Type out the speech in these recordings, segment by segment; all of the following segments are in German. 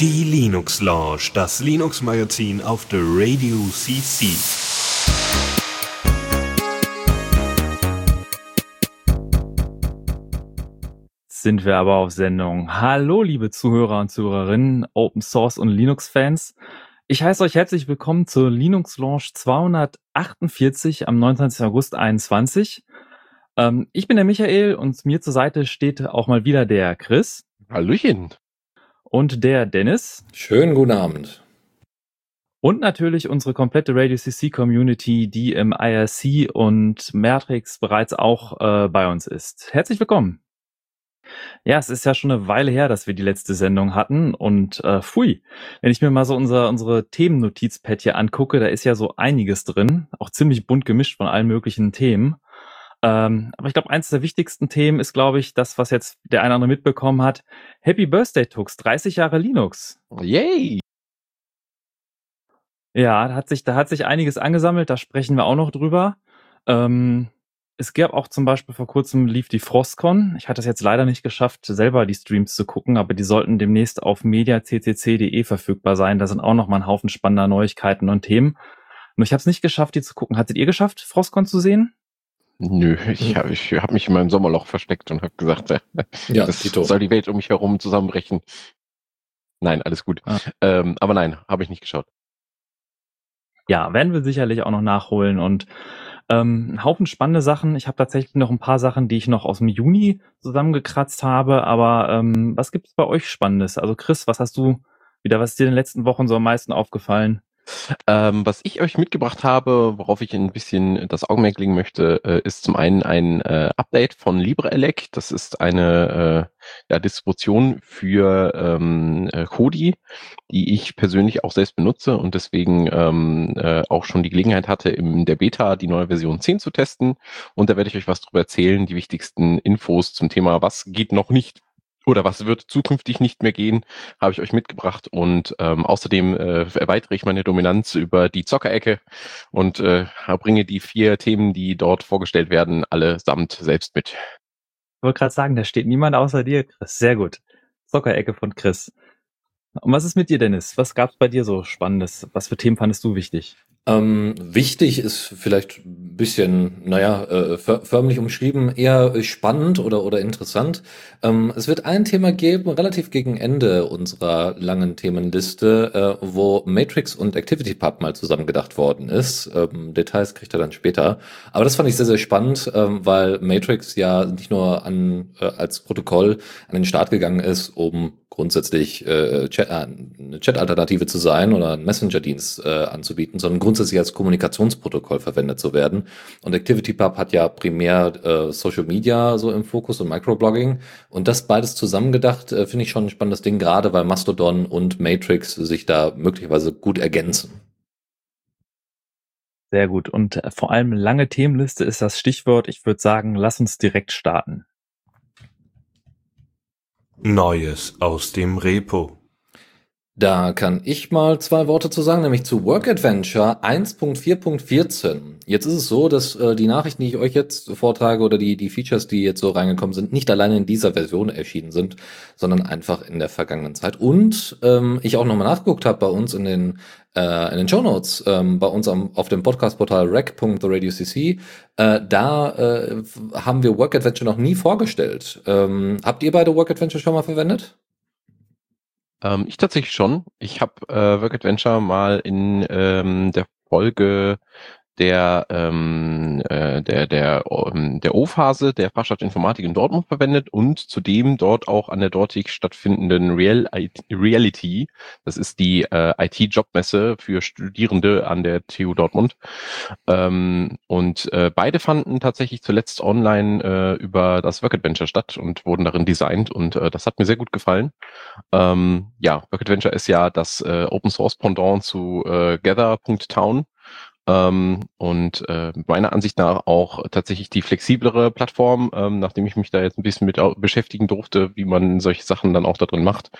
Die Linux Lounge, das Linux Magazin auf der Radio CC. Sind wir aber auf Sendung. Hallo, liebe Zuhörer und Zuhörerinnen, Open Source und Linux Fans. Ich heiße euch herzlich willkommen zur Linux Launch 248 am 29. August 21. Ähm, ich bin der Michael und mir zur Seite steht auch mal wieder der Chris. Hallöchen. Und der Dennis. Schönen guten Abend. Und natürlich unsere komplette Radio CC Community, die im IRC und Matrix bereits auch äh, bei uns ist. Herzlich willkommen. Ja, es ist ja schon eine Weile her, dass wir die letzte Sendung hatten und äh, pfui, wenn ich mir mal so unser, unsere Themennotizpad hier angucke, da ist ja so einiges drin, auch ziemlich bunt gemischt von allen möglichen Themen. Ähm, aber ich glaube, eins der wichtigsten Themen ist, glaube ich, das, was jetzt der eine oder andere mitbekommen hat. Happy Birthday, Tux, 30 Jahre Linux. Yay! Ja, da hat sich, da hat sich einiges angesammelt, da sprechen wir auch noch drüber. Ähm, es gab auch zum Beispiel vor kurzem lief die Frostcon. Ich hatte es jetzt leider nicht geschafft, selber die Streams zu gucken, aber die sollten demnächst auf mediaccc.de verfügbar sein. Da sind auch noch mal ein Haufen spannender Neuigkeiten und Themen. Nur ich habe es nicht geschafft, die zu gucken. Hattet ihr geschafft, Frostcon zu sehen? Nö, ich habe ich hab mich in meinem Sommerloch versteckt und habe gesagt, äh, ja, das soll die Welt um mich herum zusammenbrechen. Nein, alles gut. Ah. Ähm, aber nein, habe ich nicht geschaut. Ja, werden wir sicherlich auch noch nachholen und ähm, ein Haufen spannende Sachen. Ich habe tatsächlich noch ein paar Sachen, die ich noch aus dem Juni zusammengekratzt habe. Aber ähm, was gibt es bei euch Spannendes? Also Chris, was hast du wieder, was ist dir in den letzten Wochen so am meisten aufgefallen? Ähm, was ich euch mitgebracht habe, worauf ich ein bisschen das Augenmerk legen möchte, äh, ist zum einen ein äh, Update von LibreElec. Das ist eine äh, ja, Distribution für ähm, äh, Kodi, die ich persönlich auch selbst benutze und deswegen ähm, äh, auch schon die Gelegenheit hatte, in der Beta die neue Version 10 zu testen. Und da werde ich euch was darüber erzählen, die wichtigsten Infos zum Thema, was geht noch nicht oder was wird zukünftig nicht mehr gehen, habe ich euch mitgebracht. Und ähm, außerdem äh, erweitere ich meine Dominanz über die Zockerecke und äh, bringe die vier Themen, die dort vorgestellt werden, allesamt selbst mit. Ich wollte gerade sagen, da steht niemand außer dir, Chris. Sehr gut. Zockerecke von Chris. Und was ist mit dir, Dennis? Was gab es bei dir so Spannendes? Was für Themen fandest du wichtig? Ähm, wichtig ist vielleicht ein bisschen, naja, äh, förmlich umschrieben, eher spannend oder, oder interessant. Ähm, es wird ein Thema geben, relativ gegen Ende unserer langen Themenliste, äh, wo Matrix und ActivityPub mal zusammengedacht worden ist. Ähm, Details kriegt er dann später. Aber das fand ich sehr, sehr spannend, ähm, weil Matrix ja nicht nur an, äh, als Protokoll an den Start gegangen ist, um grundsätzlich äh, Chat, äh, eine Chat-Alternative zu sein oder einen Messenger-Dienst äh, anzubieten, sondern grundsätzlich als Kommunikationsprotokoll verwendet zu werden. Und ActivityPub hat ja primär äh, Social Media so im Fokus und Microblogging. Und das beides zusammengedacht äh, finde ich schon ein spannendes Ding, gerade weil Mastodon und Matrix sich da möglicherweise gut ergänzen. Sehr gut. Und äh, vor allem lange Themenliste ist das Stichwort. Ich würde sagen, lass uns direkt starten. Neues aus dem Repo. Da kann ich mal zwei Worte zu sagen, nämlich zu Work Adventure 1.4.14. Jetzt ist es so, dass äh, die Nachrichten, die ich euch jetzt vortrage oder die, die Features, die jetzt so reingekommen sind, nicht alleine in dieser Version erschienen sind, sondern einfach in der vergangenen Zeit. Und ähm, ich auch nochmal nachgeguckt habe bei uns in den äh, in den Show Notes ähm, bei uns am, auf dem Podcast-Portal rec.theradiocc, äh, da äh, haben wir Work Adventure noch nie vorgestellt. Ähm, habt ihr beide Work Adventure schon mal verwendet? Ähm, ich tatsächlich schon. Ich habe äh, Work Adventure mal in ähm, der Folge der, ähm, äh, der, der, ähm, der O-Phase der Fachschaft Informatik in Dortmund verwendet und zudem dort auch an der dortig stattfindenden Real Reality, das ist die äh, IT-Jobmesse für Studierende an der TU Dortmund. Ähm, und äh, beide fanden tatsächlich zuletzt online äh, über das Work Adventure statt und wurden darin designt und äh, das hat mir sehr gut gefallen. Ähm, ja, Work Adventure ist ja das äh, Open Source Pendant zu äh, Gather.town ähm, und äh, meiner Ansicht nach auch tatsächlich die flexiblere Plattform, ähm, nachdem ich mich da jetzt ein bisschen mit beschäftigen durfte, wie man solche Sachen dann auch da drin macht.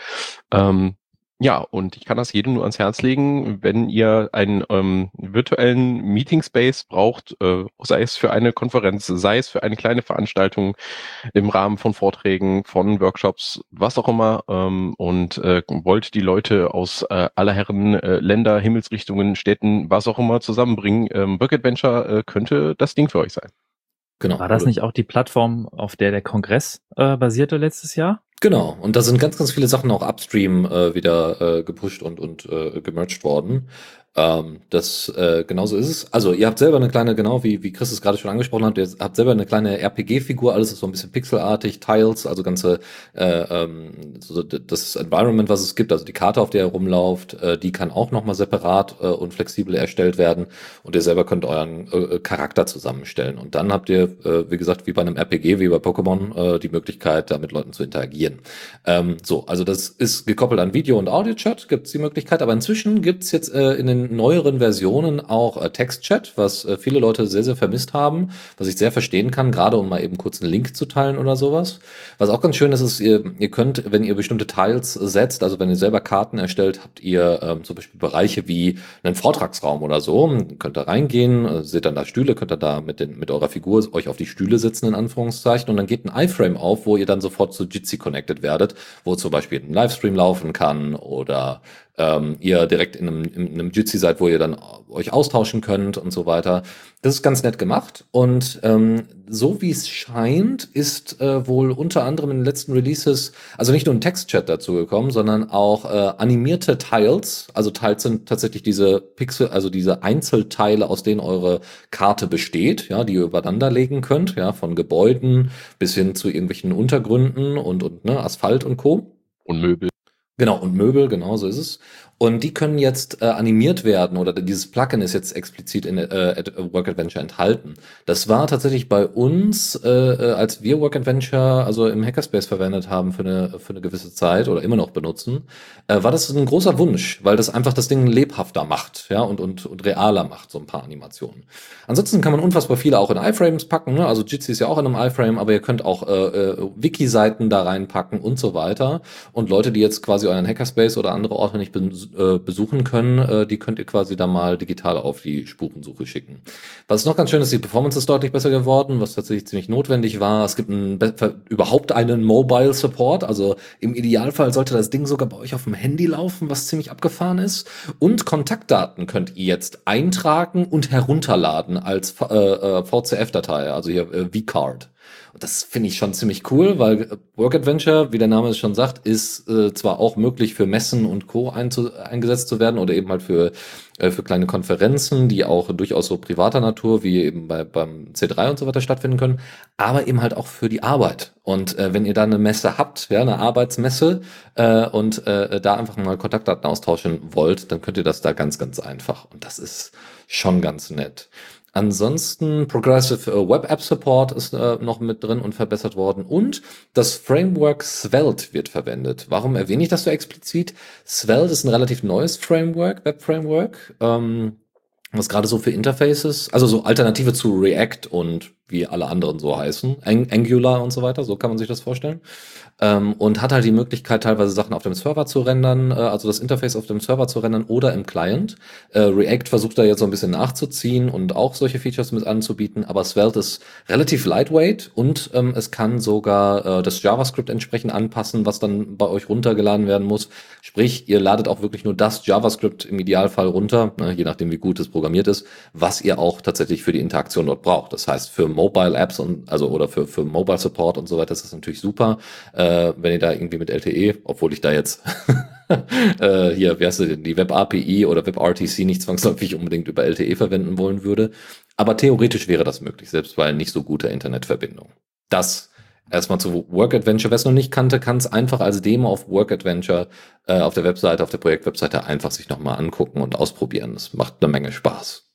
Ähm, Ja, und ich kann das jedem nur ans Herz legen, wenn ihr einen ähm, virtuellen Meeting Space braucht, äh, sei es für eine Konferenz, sei es für eine kleine Veranstaltung im Rahmen von Vorträgen, von Workshops, was auch immer, ähm, und äh, wollt die Leute aus äh, aller Herren äh, Länder, Himmelsrichtungen, Städten, was auch immer zusammenbringen, ähm, Work Adventure äh, könnte das Ding für euch sein. Genau. War das nicht auch die Plattform, auf der der Kongress äh, basierte letztes Jahr? Genau, und da sind ganz, ganz viele Sachen auch upstream äh, wieder äh, gepusht und, und äh, gemerged worden. Ähm, das äh, genauso ist es. Also ihr habt selber eine kleine, genau wie wie Chris es gerade schon angesprochen hat, ihr habt selber eine kleine RPG-Figur. Alles ist so ein bisschen pixelartig, Tiles, also ganze äh, ähm, so das Environment, was es gibt, also die Karte, auf der ihr rumlauft, äh, die kann auch noch mal separat äh, und flexibel erstellt werden. Und ihr selber könnt euren äh, Charakter zusammenstellen. Und dann habt ihr, äh, wie gesagt, wie bei einem RPG, wie bei Pokémon, äh, die Möglichkeit, da mit Leuten zu interagieren. Ähm, so, also das ist gekoppelt an Video und Audio-Chat, gibt es die Möglichkeit. Aber inzwischen gibt es jetzt äh, in den neueren Versionen auch äh, Textchat, was äh, viele Leute sehr, sehr vermisst haben, was ich sehr verstehen kann, gerade um mal eben kurz einen Link zu teilen oder sowas. Was auch ganz schön ist, ist, ihr, ihr könnt, wenn ihr bestimmte Tiles setzt, also wenn ihr selber Karten erstellt, habt ihr ähm, zum Beispiel Bereiche wie einen Vortragsraum oder so, könnt da reingehen, äh, seht dann da Stühle, könnt ihr da mit, den, mit eurer Figur euch auf die Stühle sitzen, in Anführungszeichen, und dann geht ein iFrame auf, wo ihr dann sofort zu Jitsi connected werdet, wo zum Beispiel ein Livestream laufen kann oder ähm, ihr direkt in einem, in einem Jitsi seid, wo ihr dann euch austauschen könnt und so weiter. Das ist ganz nett gemacht und ähm, so wie es scheint, ist äh, wohl unter anderem in den letzten Releases also nicht nur ein Textchat dazu gekommen, sondern auch äh, animierte Tiles. Also Tiles sind tatsächlich diese Pixel, also diese Einzelteile, aus denen eure Karte besteht, ja, die ihr übereinander legen könnt, ja, von Gebäuden bis hin zu irgendwelchen Untergründen und und ne, Asphalt und Co. Und Möbel. Genau, und Möbel, genau so ist es. Und die können jetzt äh, animiert werden oder dieses Plugin ist jetzt explizit in äh, Work Adventure enthalten. Das war tatsächlich bei uns, äh, äh, als wir Work Adventure also im Hackerspace verwendet haben für eine, für eine gewisse Zeit oder immer noch benutzen, äh, war das ein großer Wunsch, weil das einfach das Ding lebhafter macht ja, und, und, und realer macht, so ein paar Animationen. Ansonsten kann man unfassbar viele auch in iFrames packen. Ne? Also Jitsi ist ja auch in einem iFrame, aber ihr könnt auch äh, äh, Wiki-Seiten da reinpacken und so weiter. Und Leute, die jetzt quasi euren Hackerspace oder andere Orte nicht äh, besuchen können, äh, die könnt ihr quasi da mal digital auf die Spurensuche schicken. Was noch ganz schön ist, die Performance ist deutlich besser geworden, was tatsächlich ziemlich notwendig war. Es gibt ein, überhaupt einen Mobile Support, also im Idealfall sollte das Ding sogar bei euch auf dem Handy laufen, was ziemlich abgefahren ist. Und Kontaktdaten könnt ihr jetzt eintragen und herunterladen als äh, äh VCF-Datei, also hier äh, V-Card. Das finde ich schon ziemlich cool, weil Work Adventure, wie der Name es schon sagt, ist äh, zwar auch möglich für Messen und Co. eingesetzt zu werden oder eben halt für, äh, für kleine Konferenzen, die auch durchaus so privater Natur, wie eben bei, beim C3 und so weiter stattfinden können, aber eben halt auch für die Arbeit. Und äh, wenn ihr da eine Messe habt, ja, eine Arbeitsmesse äh, und äh, da einfach mal Kontaktdaten austauschen wollt, dann könnt ihr das da ganz, ganz einfach. Und das ist schon ganz nett. Ansonsten Progressive äh, Web App Support ist äh, noch mit drin und verbessert worden und das Framework Svelte wird verwendet. Warum erwähne ich das so explizit? Svelte ist ein relativ neues Framework, Web Framework, ähm, was gerade so für Interfaces, also so Alternative zu React und wie alle anderen so heißen, Angular und so weiter, so kann man sich das vorstellen ähm, und hat halt die Möglichkeit, teilweise Sachen auf dem Server zu rendern, äh, also das Interface auf dem Server zu rendern oder im Client. Äh, React versucht da jetzt so ein bisschen nachzuziehen und auch solche Features mit anzubieten, aber Svelte ist relativ lightweight und ähm, es kann sogar äh, das JavaScript entsprechend anpassen, was dann bei euch runtergeladen werden muss. Sprich, ihr ladet auch wirklich nur das JavaScript im Idealfall runter, ne, je nachdem wie gut es programmiert ist, was ihr auch tatsächlich für die Interaktion dort braucht. Das heißt, für Mobile Apps und also oder für, für Mobile Support und so weiter ist das natürlich super. Äh, äh, wenn ihr da irgendwie mit LTE, obwohl ich da jetzt äh, hier, wie heißt denn, die Web API oder Web RTC nicht zwangsläufig unbedingt über LTE verwenden wollen würde. Aber theoretisch wäre das möglich, selbst bei nicht so guter Internetverbindung. Das erstmal zu Work Adventure. Wer es noch nicht kannte, kann es einfach als Demo auf Work Adventure äh, auf der Webseite, auf der Projektwebseite einfach sich nochmal angucken und ausprobieren. Es macht eine Menge Spaß.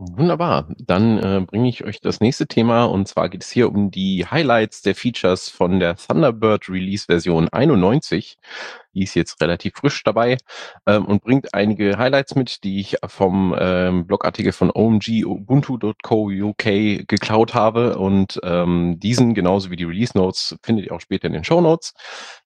Wunderbar. Dann äh, bringe ich euch das nächste Thema und zwar geht es hier um die Highlights der Features von der Thunderbird Release Version 91. Die ist jetzt relativ frisch dabei ähm, und bringt einige Highlights mit, die ich vom ähm, Blogartikel von OMG Ubuntu.co geklaut habe. Und ähm, diesen, genauso wie die Release Notes, findet ihr auch später in den Show Notes.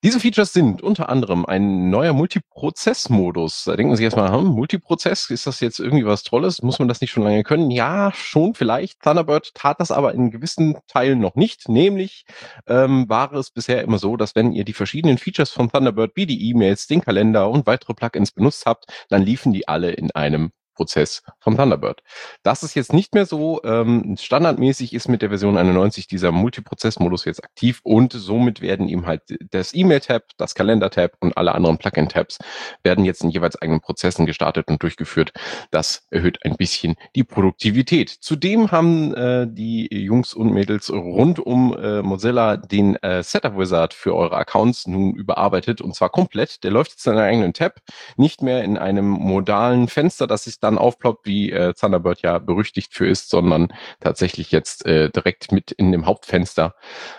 Diese Features sind unter anderem ein neuer Multiprozess-Modus. Da denken Sie erstmal, hm, Multiprozess, ist das jetzt irgendwie was Tolles? Muss man das nicht schon lange können? Ja, schon vielleicht. Thunderbird tat das aber in gewissen Teilen noch nicht. Nämlich ähm, war es bisher immer so, dass wenn ihr die verschiedenen Features von Thunderbird wie die E-Mails, den Kalender und weitere Plugins benutzt habt, dann liefen die alle in einem Prozess von Thunderbird. Das ist jetzt nicht mehr so. Ähm, standardmäßig ist mit der Version 91 dieser Multiprozess-Modus jetzt aktiv und somit werden ihm halt das E-Mail-Tab, das Kalender-Tab und alle anderen Plugin-Tabs werden jetzt in jeweils eigenen Prozessen gestartet und durchgeführt. Das erhöht ein bisschen die Produktivität. Zudem haben äh, die Jungs und Mädels rund um äh, Mozilla den äh, Setup Wizard für eure Accounts nun überarbeitet und zwar komplett. Der läuft jetzt in einem eigenen Tab, nicht mehr in einem modalen Fenster, das sich dann aufploppt, wie äh, Thunderbird ja berüchtigt für ist, sondern tatsächlich jetzt äh, direkt mit in dem Hauptfenster.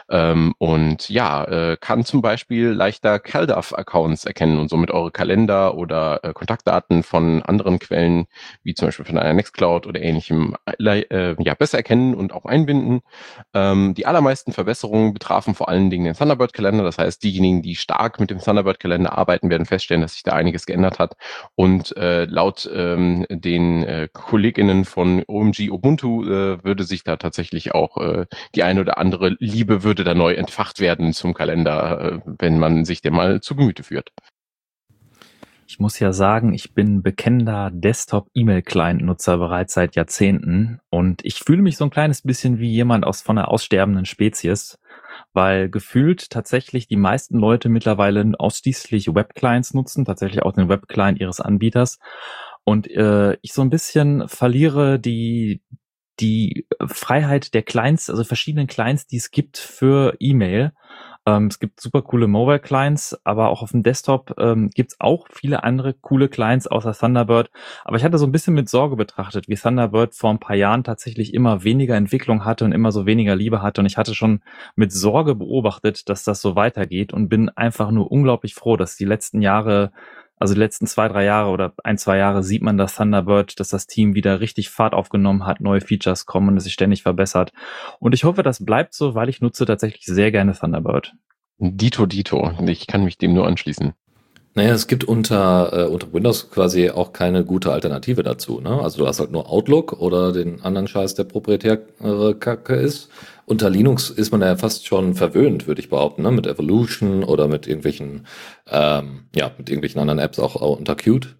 Ähm, und ja, äh, kann zum Beispiel leichter CalDAV-Accounts erkennen und somit eure Kalender oder äh, Kontaktdaten von anderen Quellen, wie zum Beispiel von einer Nextcloud oder ähnlichem, äh, ja, besser erkennen und auch einbinden. Ähm, die allermeisten Verbesserungen betrafen vor allen Dingen den Thunderbird-Kalender. Das heißt, diejenigen, die stark mit dem Thunderbird-Kalender arbeiten, werden feststellen, dass sich da einiges geändert hat. Und äh, laut ähm, den äh, Kolleginnen von OMG Ubuntu äh, würde sich da tatsächlich auch äh, die eine oder andere Liebe würde da neu entfacht werden zum Kalender, äh, wenn man sich den mal zu Gemüte führt. Ich muss ja sagen, ich bin bekennender Desktop-E-Mail-Client-Nutzer bereits seit Jahrzehnten und ich fühle mich so ein kleines bisschen wie jemand aus von einer aussterbenden Spezies, weil gefühlt tatsächlich die meisten Leute mittlerweile ausschließlich Web-Clients nutzen, tatsächlich auch den Web-Client ihres Anbieters und äh, ich so ein bisschen verliere die die Freiheit der Clients, also verschiedenen Clients, die es gibt für E-Mail. Ähm, es gibt super coole Mobile Clients, aber auch auf dem Desktop ähm, gibt es auch viele andere coole Clients außer Thunderbird. Aber ich hatte so ein bisschen mit Sorge betrachtet, wie Thunderbird vor ein paar Jahren tatsächlich immer weniger Entwicklung hatte und immer so weniger Liebe hatte. Und ich hatte schon mit Sorge beobachtet, dass das so weitergeht und bin einfach nur unglaublich froh, dass die letzten Jahre also die letzten zwei, drei Jahre oder ein, zwei Jahre sieht man, dass Thunderbird, dass das Team wieder richtig Fahrt aufgenommen hat, neue Features kommen und es sich ständig verbessert. Und ich hoffe, das bleibt so, weil ich nutze tatsächlich sehr gerne Thunderbird. Dito, Dito. Ich kann mich dem nur anschließen. Naja, es gibt unter, äh, unter Windows quasi auch keine gute Alternative dazu. Ne? Also du hast halt nur Outlook oder den anderen Scheiß, der proprietäre Kacke ist. Unter Linux ist man ja fast schon verwöhnt, würde ich behaupten, ne? mit Evolution oder mit irgendwelchen, ähm, ja, mit irgendwelchen anderen Apps auch, auch unter Qt.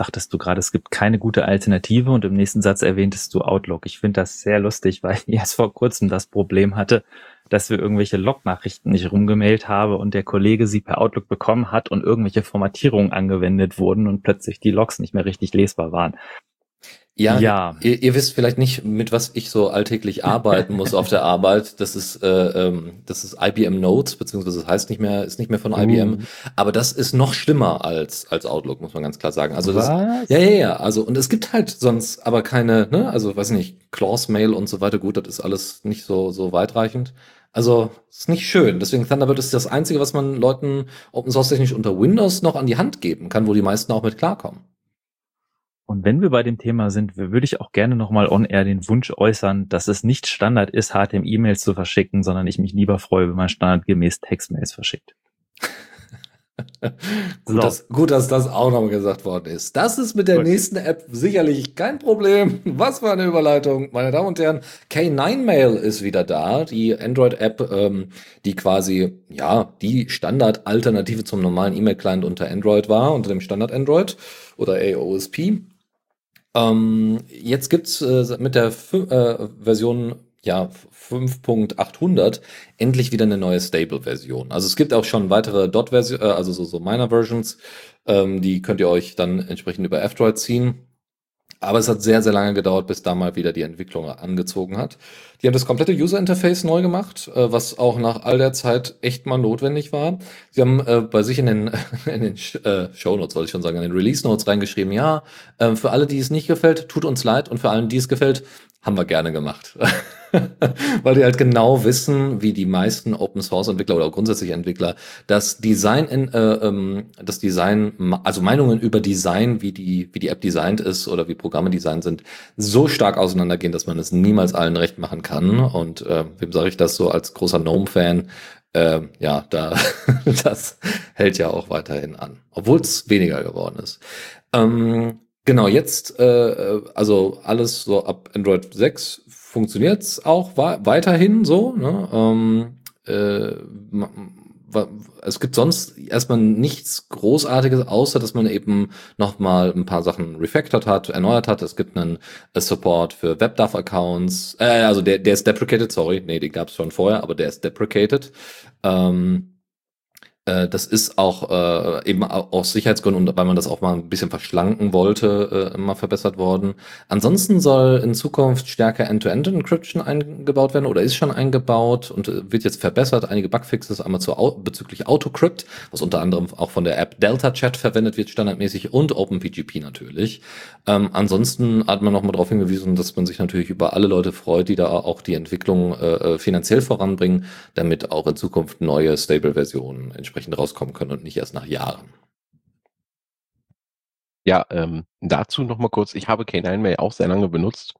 Sagtest du gerade, es gibt keine gute Alternative und im nächsten Satz erwähntest du Outlook. Ich finde das sehr lustig, weil ich erst vor kurzem das Problem hatte, dass wir irgendwelche Log-Nachrichten nicht rumgemailt habe und der Kollege sie per Outlook bekommen hat und irgendwelche Formatierungen angewendet wurden und plötzlich die Logs nicht mehr richtig lesbar waren. Ja, ja. Ihr, ihr, wisst vielleicht nicht, mit was ich so alltäglich arbeiten muss auf der Arbeit. Das ist, äh, ähm, das ist IBM Notes, beziehungsweise das heißt nicht mehr, ist nicht mehr von IBM. Uh. Aber das ist noch schlimmer als, als Outlook, muss man ganz klar sagen. Also das, was? ja, ja, ja. Also, und es gibt halt sonst aber keine, ne, also weiß ich nicht, Clause Mail und so weiter. Gut, das ist alles nicht so, so weitreichend. Also, ist nicht schön. Deswegen Thunderbird ist das Einzige, was man Leuten Open Source technisch unter Windows noch an die Hand geben kann, wo die meisten auch mit klarkommen. Und wenn wir bei dem Thema sind, würde ich auch gerne nochmal on-air den Wunsch äußern, dass es nicht Standard ist, HTML-E-Mails zu verschicken, sondern ich mich lieber freue, wenn man standardgemäß Textmails verschickt. gut, so. dass, gut, dass das auch noch gesagt worden ist. Das ist mit der gut. nächsten App sicherlich kein Problem. Was für eine Überleitung, meine Damen und Herren. K9Mail ist wieder da, die Android-App, ähm, die quasi, ja, die Standard-Alternative zum normalen E-Mail-Client unter Android war, unter dem Standard-Android oder AOSP. Ähm, jetzt gibt's äh, mit der äh, Version ja, 5.800 endlich wieder eine neue Stable-Version. Also es gibt auch schon weitere Dot-Version, äh, also so, so Minor-Versions, ähm, die könnt ihr euch dann entsprechend über F-Droid ziehen. Aber es hat sehr, sehr lange gedauert, bis da mal wieder die Entwicklung angezogen hat. Die haben das komplette User Interface neu gemacht, äh, was auch nach all der Zeit echt mal notwendig war. Sie haben äh, bei sich in den, in den äh, Show Notes, wollte ich schon sagen, in den Release Notes reingeschrieben, ja, äh, für alle, die es nicht gefällt, tut uns leid und für allen, die es gefällt, haben wir gerne gemacht. Weil die halt genau wissen, wie die meisten Open Source Entwickler oder grundsätzlich Entwickler das Design in, äh, ähm, das Design, also Meinungen über Design, wie die, wie die App designt ist oder wie Programme designt sind, so stark auseinandergehen, dass man es niemals allen recht machen kann. Und äh, wem sage ich das so als großer Gnome-Fan? Äh, ja, da das hält ja auch weiterhin an, obwohl es weniger geworden ist. Ähm, Genau, jetzt, äh, also alles so ab Android 6 funktioniert's auch weiterhin so. Ne? Ähm, äh, es gibt sonst erstmal nichts Großartiges, außer dass man eben nochmal ein paar Sachen refactored hat, erneuert hat. Es gibt einen äh, Support für WebDAV-Accounts. Äh, also der, der ist deprecated, sorry. Nee, den gab's schon vorher, aber der ist deprecated. Ähm, äh, das ist auch äh, eben aus Sicherheitsgründen und weil man das auch mal ein bisschen verschlanken wollte, äh, immer verbessert worden. Ansonsten soll in Zukunft stärker End-to-End-Encryption eingebaut werden oder ist schon eingebaut und äh, wird jetzt verbessert. Einige Bugfixes einmal zu, bezüglich Autocrypt, was unter anderem auch von der App Delta Chat verwendet wird standardmäßig und OpenPGP natürlich. Ähm, ansonsten hat man noch mal darauf hingewiesen, dass man sich natürlich über alle Leute freut, die da auch die Entwicklung äh, äh finanziell voranbringen, damit auch in Zukunft neue Stable-Versionen entsprechend rauskommen können und nicht erst nach Jahren. Ja, ähm, dazu noch mal kurz. Ich habe K9 Mail auch sehr lange benutzt,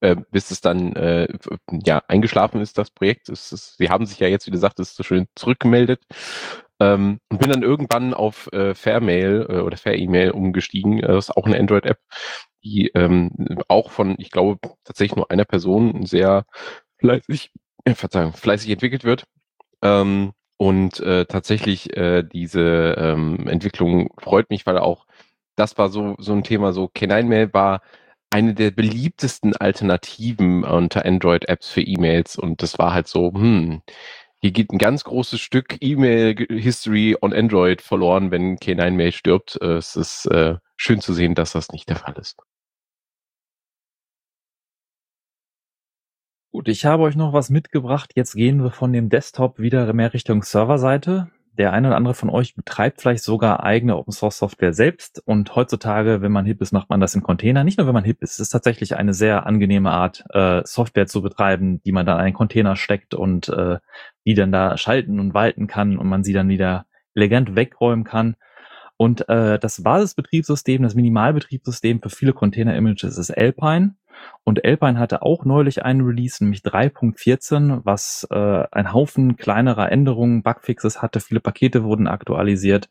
äh, bis es dann äh, ja eingeschlafen ist, das Projekt. Es ist, Sie haben sich ja jetzt, wie gesagt, ist so schön zurückgemeldet. Ähm, und bin dann irgendwann auf äh, Fairmail äh, oder Fair-E-Mail umgestiegen. Äh, das ist auch eine Android-App, die ähm, auch von, ich glaube, tatsächlich nur einer Person sehr fleißig, äh, Verzeihung, fleißig entwickelt wird. Ähm, und äh, tatsächlich äh, diese ähm, Entwicklung freut mich, weil auch das war so, so ein Thema, so K9Mail war eine der beliebtesten Alternativen unter Android-Apps für E-Mails und das war halt so, hm, hier geht ein ganz großes Stück E-Mail-History on Android verloren, wenn K9Mail stirbt. Äh, es ist äh, schön zu sehen, dass das nicht der Fall ist. Gut, ich habe euch noch was mitgebracht. Jetzt gehen wir von dem Desktop wieder mehr Richtung Serverseite. Der eine oder andere von euch betreibt vielleicht sogar eigene Open Source Software selbst und heutzutage, wenn man hip ist, macht man das im Container. Nicht nur, wenn man hip ist, es ist tatsächlich eine sehr angenehme Art, äh, Software zu betreiben, die man dann in einen Container steckt und äh, die dann da schalten und walten kann und man sie dann wieder elegant wegräumen kann. Und äh, das Basisbetriebssystem, das Minimalbetriebssystem für viele Container-Images ist Alpine. Und Alpine hatte auch neulich einen Release, nämlich 3.14, was äh, ein Haufen kleinerer Änderungen, Bugfixes hatte. Viele Pakete wurden aktualisiert.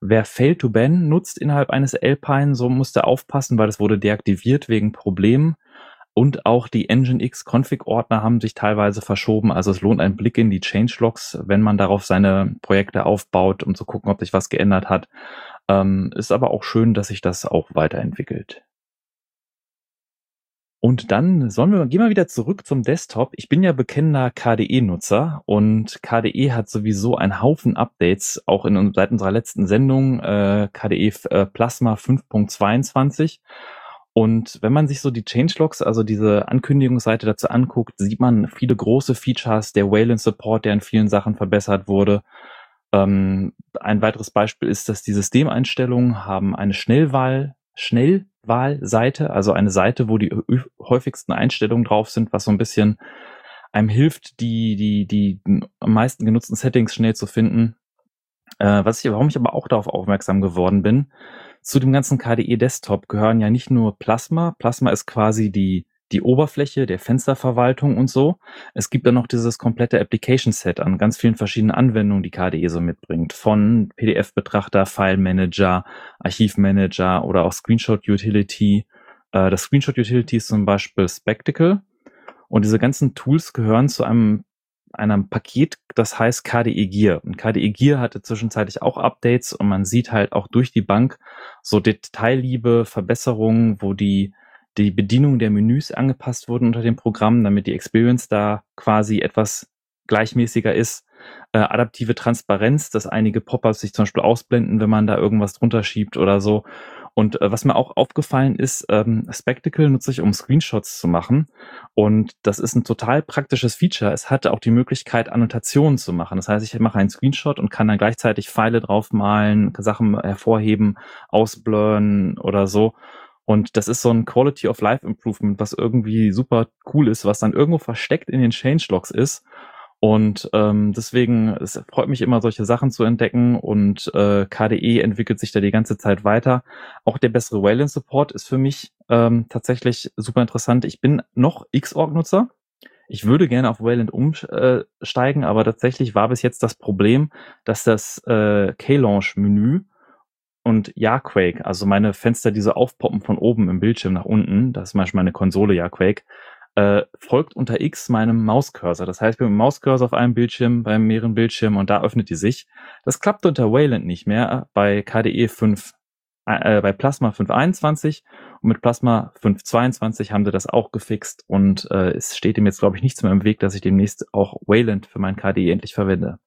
Wer Fail to Ban nutzt innerhalb eines Alpine, so musste aufpassen, weil es wurde deaktiviert wegen Problemen. Und auch die Nginx Config Ordner haben sich teilweise verschoben. Also es lohnt ein Blick in die Changelogs, wenn man darauf seine Projekte aufbaut, um zu gucken, ob sich was geändert hat. Ähm, ist aber auch schön, dass sich das auch weiterentwickelt. Und dann sollen wir, gehen wir wieder zurück zum Desktop. Ich bin ja bekennender KDE-Nutzer und KDE hat sowieso einen Haufen Updates, auch in, seit unserer letzten Sendung, äh, KDE äh, Plasma 5.22. Und wenn man sich so die Changelogs, also diese Ankündigungsseite dazu anguckt, sieht man viele große Features, der Wayland Support, der in vielen Sachen verbessert wurde. Ähm, ein weiteres Beispiel ist, dass die Systemeinstellungen haben eine Schnellwahl, schnell Wahlseite, also eine Seite, wo die häufigsten Einstellungen drauf sind, was so ein bisschen einem hilft, die, die, die am meisten genutzten Settings schnell zu finden. Äh, was ich, warum ich aber auch darauf aufmerksam geworden bin, zu dem ganzen KDE Desktop gehören ja nicht nur Plasma. Plasma ist quasi die die Oberfläche der Fensterverwaltung und so. Es gibt dann noch dieses komplette Application Set an ganz vielen verschiedenen Anwendungen, die KDE so mitbringt. Von PDF-Betrachter, File-Manager, Archivmanager oder auch Screenshot-Utility. Äh, das Screenshot-Utility ist zum Beispiel Spectacle. Und diese ganzen Tools gehören zu einem einem Paket, das heißt KDE Gear. Und KDE Gear hatte zwischenzeitlich auch Updates und man sieht halt auch durch die Bank so detailliebe Verbesserungen, wo die die Bedienung der Menüs angepasst wurden unter dem Programm, damit die Experience da quasi etwas gleichmäßiger ist. Äh, adaptive Transparenz, dass einige Pop-ups sich zum Beispiel ausblenden, wenn man da irgendwas drunter schiebt oder so. Und äh, was mir auch aufgefallen ist, ähm, Spectacle nutze ich, um Screenshots zu machen. Und das ist ein total praktisches Feature. Es hat auch die Möglichkeit, Annotationen zu machen. Das heißt, ich mache einen Screenshot und kann dann gleichzeitig Pfeile draufmalen, Sachen hervorheben, ausblurren oder so. Und das ist so ein Quality of Life Improvement, was irgendwie super cool ist, was dann irgendwo versteckt in den Changelogs ist. Und ähm, deswegen, es freut mich immer, solche Sachen zu entdecken und äh, KDE entwickelt sich da die ganze Zeit weiter. Auch der bessere Wayland Support ist für mich ähm, tatsächlich super interessant. Ich bin noch Xorg-Nutzer. Ich würde gerne auf Wayland umsteigen, aber tatsächlich war bis jetzt das Problem, dass das äh, K-Launch-Menü und Jaquake, also meine Fenster, die so aufpoppen von oben im Bildschirm nach unten, das ist manchmal meine Konsole Jaquake, äh, folgt unter X meinem Mauscursor. Das heißt, wir haben Mauscursor auf einem Bildschirm, bei mehreren Bildschirmen und da öffnet die sich. Das klappt unter Wayland nicht mehr bei KDE 5, äh, bei Plasma 521 und mit Plasma 522 haben sie das auch gefixt und äh, es steht dem jetzt, glaube ich, nichts mehr im Weg, dass ich demnächst auch Wayland für mein KDE endlich verwende.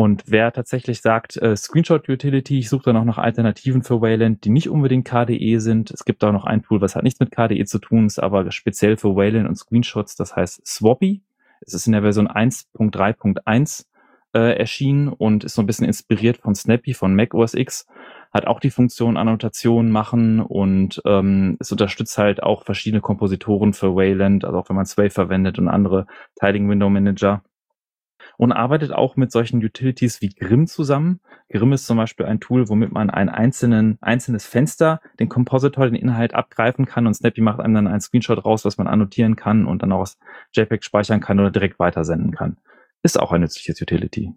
Und wer tatsächlich sagt, äh, Screenshot Utility, ich suche da noch nach Alternativen für Wayland, die nicht unbedingt KDE sind. Es gibt auch noch ein Tool, was hat nichts mit KDE zu tun, ist aber speziell für Wayland und Screenshots, das heißt Swappy. Es ist in der Version 1.3.1 äh, erschienen und ist so ein bisschen inspiriert von Snappy von Mac OS X. Hat auch die Funktion Annotationen machen und ähm, es unterstützt halt auch verschiedene Kompositoren für Wayland, also auch wenn man Sway verwendet und andere Tiling Window Manager und arbeitet auch mit solchen Utilities wie Grimm zusammen. Grimm ist zum Beispiel ein Tool, womit man ein einzelnen, einzelnes Fenster, den Compositor, den Inhalt abgreifen kann und Snappy macht einem dann einen Screenshot raus, was man annotieren kann und dann auch aus JPEG speichern kann oder direkt weitersenden kann. Ist auch ein nützliches Utility.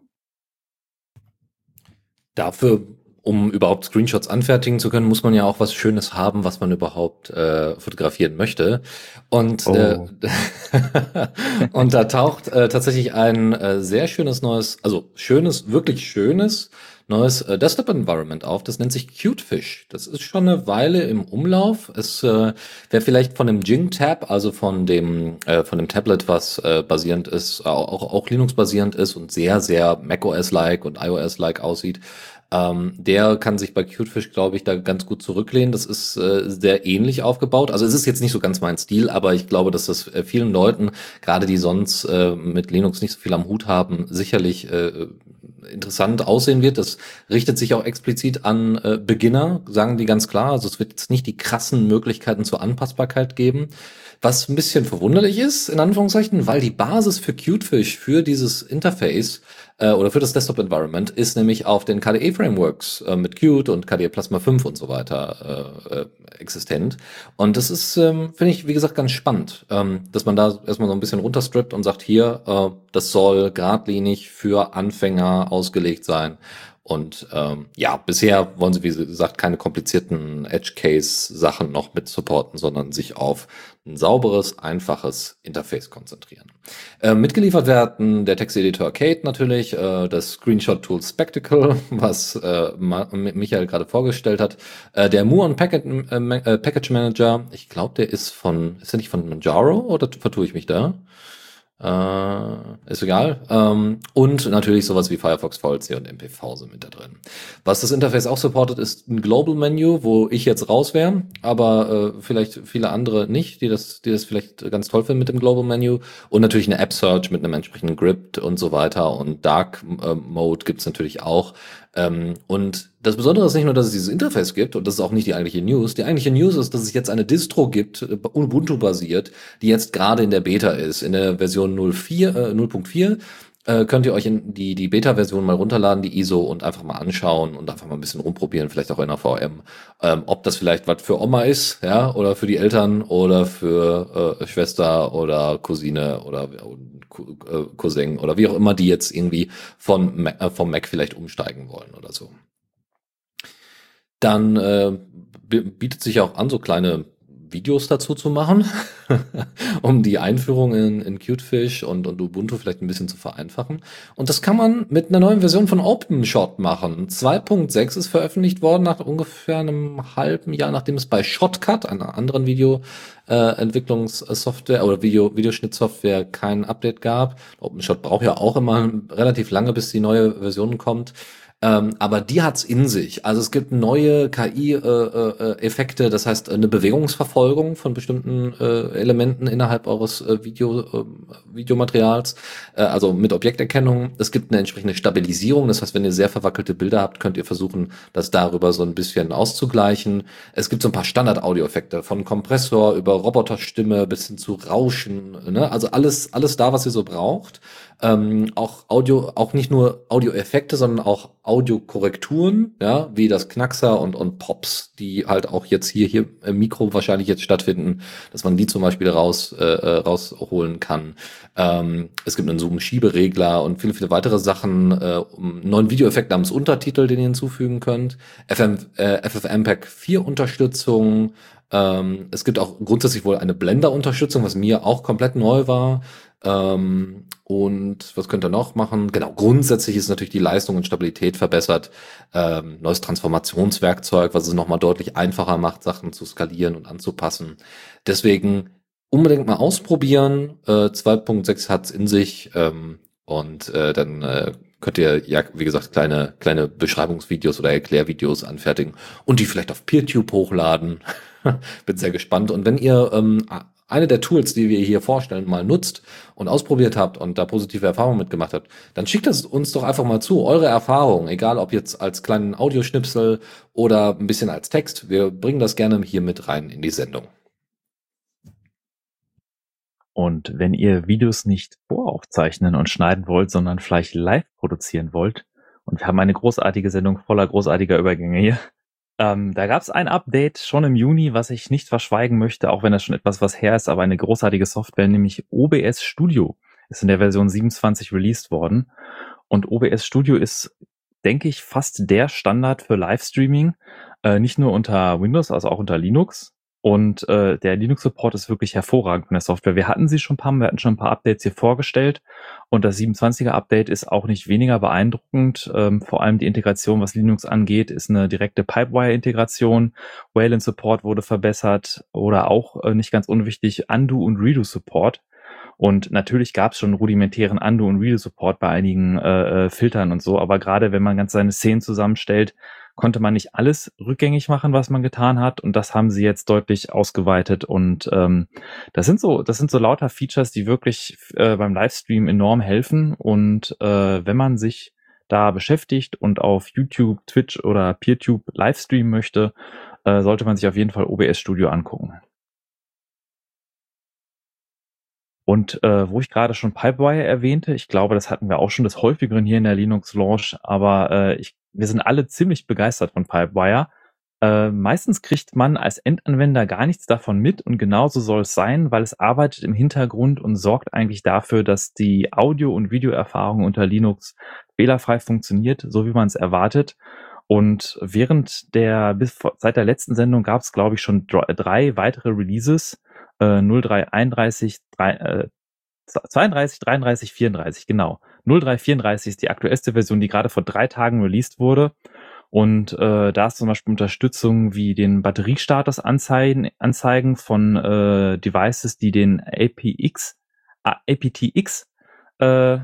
Dafür um überhaupt Screenshots anfertigen zu können, muss man ja auch was Schönes haben, was man überhaupt äh, fotografieren möchte. Und, oh. äh, und da taucht äh, tatsächlich ein äh, sehr schönes neues, also schönes, wirklich schönes neues äh, Desktop-Environment auf. Das nennt sich Cutefish. Das ist schon eine Weile im Umlauf. Es äh, wer vielleicht von dem Jing-Tab, also von dem äh, von dem Tablet, was äh, basierend ist, auch, auch Linux-basierend ist und sehr, sehr macOS-like und iOS-like aussieht, ähm, der kann sich bei Cutefish, glaube ich, da ganz gut zurücklehnen. Das ist äh, sehr ähnlich aufgebaut. Also es ist jetzt nicht so ganz mein Stil, aber ich glaube, dass das äh, vielen Leuten, gerade die sonst äh, mit Linux nicht so viel am Hut haben, sicherlich äh, interessant aussehen wird. Das richtet sich auch explizit an äh, Beginner, sagen die ganz klar. Also es wird jetzt nicht die krassen Möglichkeiten zur Anpassbarkeit geben. Was ein bisschen verwunderlich ist, in Anführungszeichen, weil die Basis für Cutefish, für dieses Interface äh, oder für das Desktop-Environment ist nämlich auf den KDE-Frameworks äh, mit Qt und KDE Plasma 5 und so weiter äh, äh, existent. Und das ist, ähm, finde ich, wie gesagt, ganz spannend, ähm, dass man da erstmal so ein bisschen runterstrippt und sagt, hier, äh, das soll geradlinig für Anfänger ausgelegt sein und ähm, ja, bisher wollen sie, wie gesagt, keine komplizierten Edge-Case-Sachen noch mit supporten, sondern sich auf ein sauberes, einfaches Interface konzentrieren. Äh, mitgeliefert werden der Texteditor Kate natürlich, äh, das Screenshot-Tool Spectacle, was äh, Michael gerade vorgestellt hat, äh, der Muon Packet, äh, äh, Package Manager, ich glaube, der ist von, ist der nicht von Manjaro oder vertue ich mich da? Äh, ist egal. Ähm, und natürlich sowas wie Firefox VLC und MPV sind mit da drin. Was das Interface auch supportet, ist ein Global Menu, wo ich jetzt raus wäre, aber äh, vielleicht viele andere nicht, die das, die das vielleicht ganz toll finden mit dem Global Menu. Und natürlich eine App Search mit einem entsprechenden Grip und so weiter. Und Dark äh, Mode gibt's natürlich auch. Ähm, und das Besondere ist nicht nur, dass es dieses Interface gibt, und das ist auch nicht die eigentliche News. Die eigentliche News ist, dass es jetzt eine Distro gibt, äh, Ubuntu-basiert, die jetzt gerade in der Beta ist, in der Version 04, äh, 0.4 äh, könnt ihr euch in die, die Beta-Version mal runterladen, die ISO, und einfach mal anschauen und einfach mal ein bisschen rumprobieren, vielleicht auch in der VM, ähm, ob das vielleicht was für Oma ist, ja, oder für die Eltern oder für äh, Schwester oder Cousine oder äh, Cousin oder wie auch immer, die jetzt irgendwie von, äh, vom Mac vielleicht umsteigen wollen oder so. Dann äh, bietet sich auch an, so kleine Videos dazu zu machen, um die Einführung in, in Cutefish und, und Ubuntu vielleicht ein bisschen zu vereinfachen. Und das kann man mit einer neuen Version von OpenShot machen. 2.6 ist veröffentlicht worden nach ungefähr einem halben Jahr, nachdem es bei Shotcut, einer anderen Videoentwicklungssoftware äh, oder Video, Videoschnittsoftware kein Update gab. OpenShot braucht ja auch immer relativ lange, bis die neue Version kommt. Ähm, aber die hat's in sich. Also es gibt neue KI-Effekte, äh, äh, das heißt eine Bewegungsverfolgung von bestimmten äh, Elementen innerhalb eures äh, Video, äh, Videomaterials, äh, also mit Objekterkennung. Es gibt eine entsprechende Stabilisierung, das heißt, wenn ihr sehr verwackelte Bilder habt, könnt ihr versuchen, das darüber so ein bisschen auszugleichen. Es gibt so ein paar Standard-Audio-Effekte, von Kompressor über Roboterstimme bis hin zu Rauschen, ne? also alles, alles da, was ihr so braucht ähm, auch Audio, auch nicht nur Audioeffekte, sondern auch Audiokorrekturen, ja, wie das Knackser und, und Pops, die halt auch jetzt hier, hier im Mikro wahrscheinlich jetzt stattfinden, dass man die zum Beispiel raus, äh, äh rausholen kann. Ähm, es gibt einen Zoom-Schieberegler und viele, viele weitere Sachen, äh, um einen neuen Videoeffekt namens Untertitel, den ihr hinzufügen könnt, FM, äh, FFmpeg 4 Unterstützung, ähm, es gibt auch grundsätzlich wohl eine Blender-Unterstützung, was mir auch komplett neu war. Ähm, und was könnt ihr noch machen? Genau, grundsätzlich ist natürlich die Leistung und Stabilität verbessert. Ähm, neues Transformationswerkzeug, was es nochmal deutlich einfacher macht, Sachen zu skalieren und anzupassen. Deswegen unbedingt mal ausprobieren. Äh, 2.6 hat's in sich. Ähm, und äh, dann äh, könnt ihr ja, wie gesagt, kleine, kleine Beschreibungsvideos oder Erklärvideos anfertigen und die vielleicht auf PeerTube hochladen. Bin sehr gespannt. Und wenn ihr ähm, eine der Tools, die wir hier vorstellen, mal nutzt und ausprobiert habt und da positive Erfahrungen mitgemacht habt, dann schickt es uns doch einfach mal zu, eure Erfahrungen, egal ob jetzt als kleinen Audioschnipsel oder ein bisschen als Text. Wir bringen das gerne hier mit rein in die Sendung. Und wenn ihr Videos nicht voraufzeichnen und schneiden wollt, sondern vielleicht live produzieren wollt, und wir haben eine großartige Sendung voller großartiger Übergänge hier, ähm, da gab es ein Update schon im Juni, was ich nicht verschweigen möchte, auch wenn das schon etwas was her ist, aber eine großartige Software, nämlich OBS Studio, ist in der Version 27 released worden. Und OBS Studio ist, denke ich, fast der Standard für Livestreaming, äh, nicht nur unter Windows, also auch unter Linux. Und äh, der Linux-Support ist wirklich hervorragend von der Software. Wir hatten sie schon ein paar, wir hatten schon ein paar Updates hier vorgestellt. Und das 27er-Update ist auch nicht weniger beeindruckend. Ähm, vor allem die Integration, was Linux angeht, ist eine direkte Pipewire-Integration. Wayland-Support wurde verbessert oder auch äh, nicht ganz unwichtig Undo- und Redo-Support. Und natürlich gab es schon rudimentären Undo- und Redo-Support bei einigen äh, äh, Filtern und so. Aber gerade wenn man ganz seine Szenen zusammenstellt, konnte man nicht alles rückgängig machen, was man getan hat. Und das haben sie jetzt deutlich ausgeweitet. Und ähm, das sind so, das sind so lauter Features, die wirklich äh, beim Livestream enorm helfen. Und äh, wenn man sich da beschäftigt und auf YouTube, Twitch oder PeerTube Livestream möchte, äh, sollte man sich auf jeden Fall OBS Studio angucken. Und äh, wo ich gerade schon Pipewire erwähnte, ich glaube, das hatten wir auch schon des häufigeren hier in der Linux Launch, aber äh, ich, wir sind alle ziemlich begeistert von Pipewire. Äh, meistens kriegt man als Endanwender gar nichts davon mit und genauso soll es sein, weil es arbeitet im Hintergrund und sorgt eigentlich dafür, dass die Audio- und Videoerfahrung unter Linux fehlerfrei funktioniert, so wie man es erwartet. Und während der, bis seit der letzten Sendung gab es, glaube ich, schon drei weitere Releases äh, 0331 3, äh, 32, 33, 34, genau. 0334 ist die aktuellste Version, die gerade vor drei Tagen released wurde. Und äh, da ist zum Beispiel Unterstützung wie den Batteriestatus anzeigen, anzeigen von äh, Devices, die den APX, APTX äh,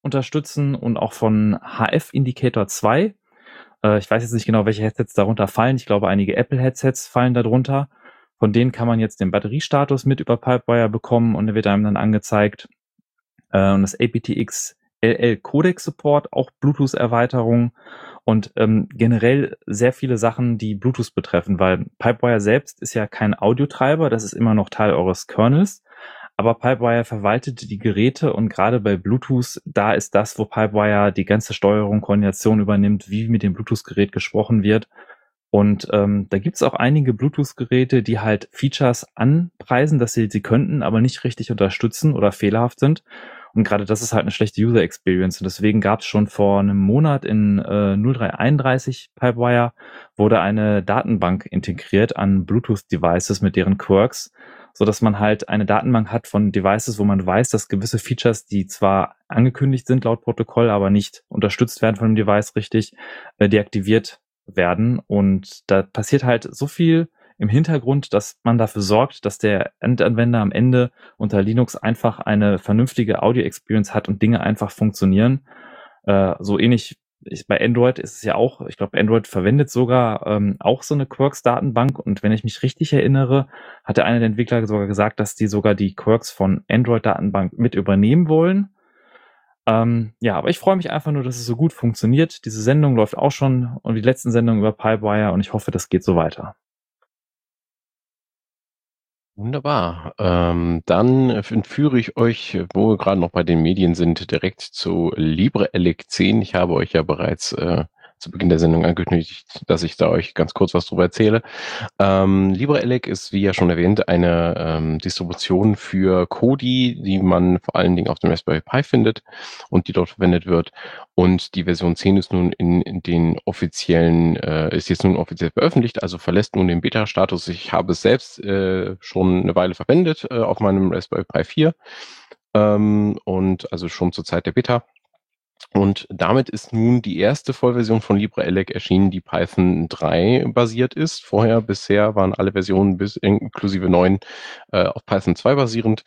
unterstützen und auch von HF Indicator 2. Äh, ich weiß jetzt nicht genau, welche Headsets darunter fallen. Ich glaube, einige Apple Headsets fallen darunter. Von denen kann man jetzt den Batteriestatus mit über Pipewire bekommen und der wird einem dann angezeigt. Äh, und das aptX LL Codec Support, auch Bluetooth-Erweiterung und ähm, generell sehr viele Sachen, die Bluetooth betreffen, weil Pipewire selbst ist ja kein Audiotreiber, das ist immer noch Teil eures Kernels. Aber Pipewire verwaltet die Geräte und gerade bei Bluetooth, da ist das, wo Pipewire die ganze Steuerung, Koordination übernimmt, wie mit dem Bluetooth-Gerät gesprochen wird. Und ähm, da gibt's auch einige Bluetooth-Geräte, die halt Features anpreisen, dass sie sie könnten, aber nicht richtig unterstützen oder fehlerhaft sind. Und gerade das ist halt eine schlechte User Experience. Und deswegen gab's schon vor einem Monat in äh, 0331 Pipewire wurde eine Datenbank integriert an Bluetooth-Devices mit deren Quirks, so dass man halt eine Datenbank hat von Devices, wo man weiß, dass gewisse Features, die zwar angekündigt sind laut Protokoll, aber nicht unterstützt werden von dem Device richtig, äh, deaktiviert werden. Und da passiert halt so viel im Hintergrund, dass man dafür sorgt, dass der Endanwender am Ende unter Linux einfach eine vernünftige Audio-Experience hat und Dinge einfach funktionieren. Äh, so ähnlich ich, bei Android ist es ja auch, ich glaube, Android verwendet sogar ähm, auch so eine Quarks-Datenbank und wenn ich mich richtig erinnere, hatte einer der Entwickler sogar gesagt, dass die sogar die Quarks von Android-Datenbank mit übernehmen wollen. Ähm, ja, aber ich freue mich einfach nur, dass es so gut funktioniert. Diese Sendung läuft auch schon und die letzten Sendungen über Pipewire und ich hoffe, das geht so weiter. Wunderbar. Ähm, dann entführe ich euch, wo wir gerade noch bei den Medien sind, direkt zu LibreElec 10. Ich habe euch ja bereits äh, zu Beginn der Sendung angekündigt, dass ich da euch ganz kurz was drüber erzähle. Ähm, LibreElec ist, wie ja schon erwähnt, eine ähm, Distribution für Kodi, die man vor allen Dingen auf dem Raspberry Pi findet und die dort verwendet wird. Und die Version 10 ist nun in, in den offiziellen, äh, ist jetzt nun offiziell veröffentlicht, also verlässt nun den Beta-Status. Ich habe es selbst äh, schon eine Weile verwendet äh, auf meinem Raspberry Pi 4 ähm, und also schon zur Zeit der Beta und damit ist nun die erste Vollversion von LibreElec erschienen, die Python 3 basiert ist. Vorher bisher waren alle Versionen bis inklusive 9 äh, auf Python 2 basierend.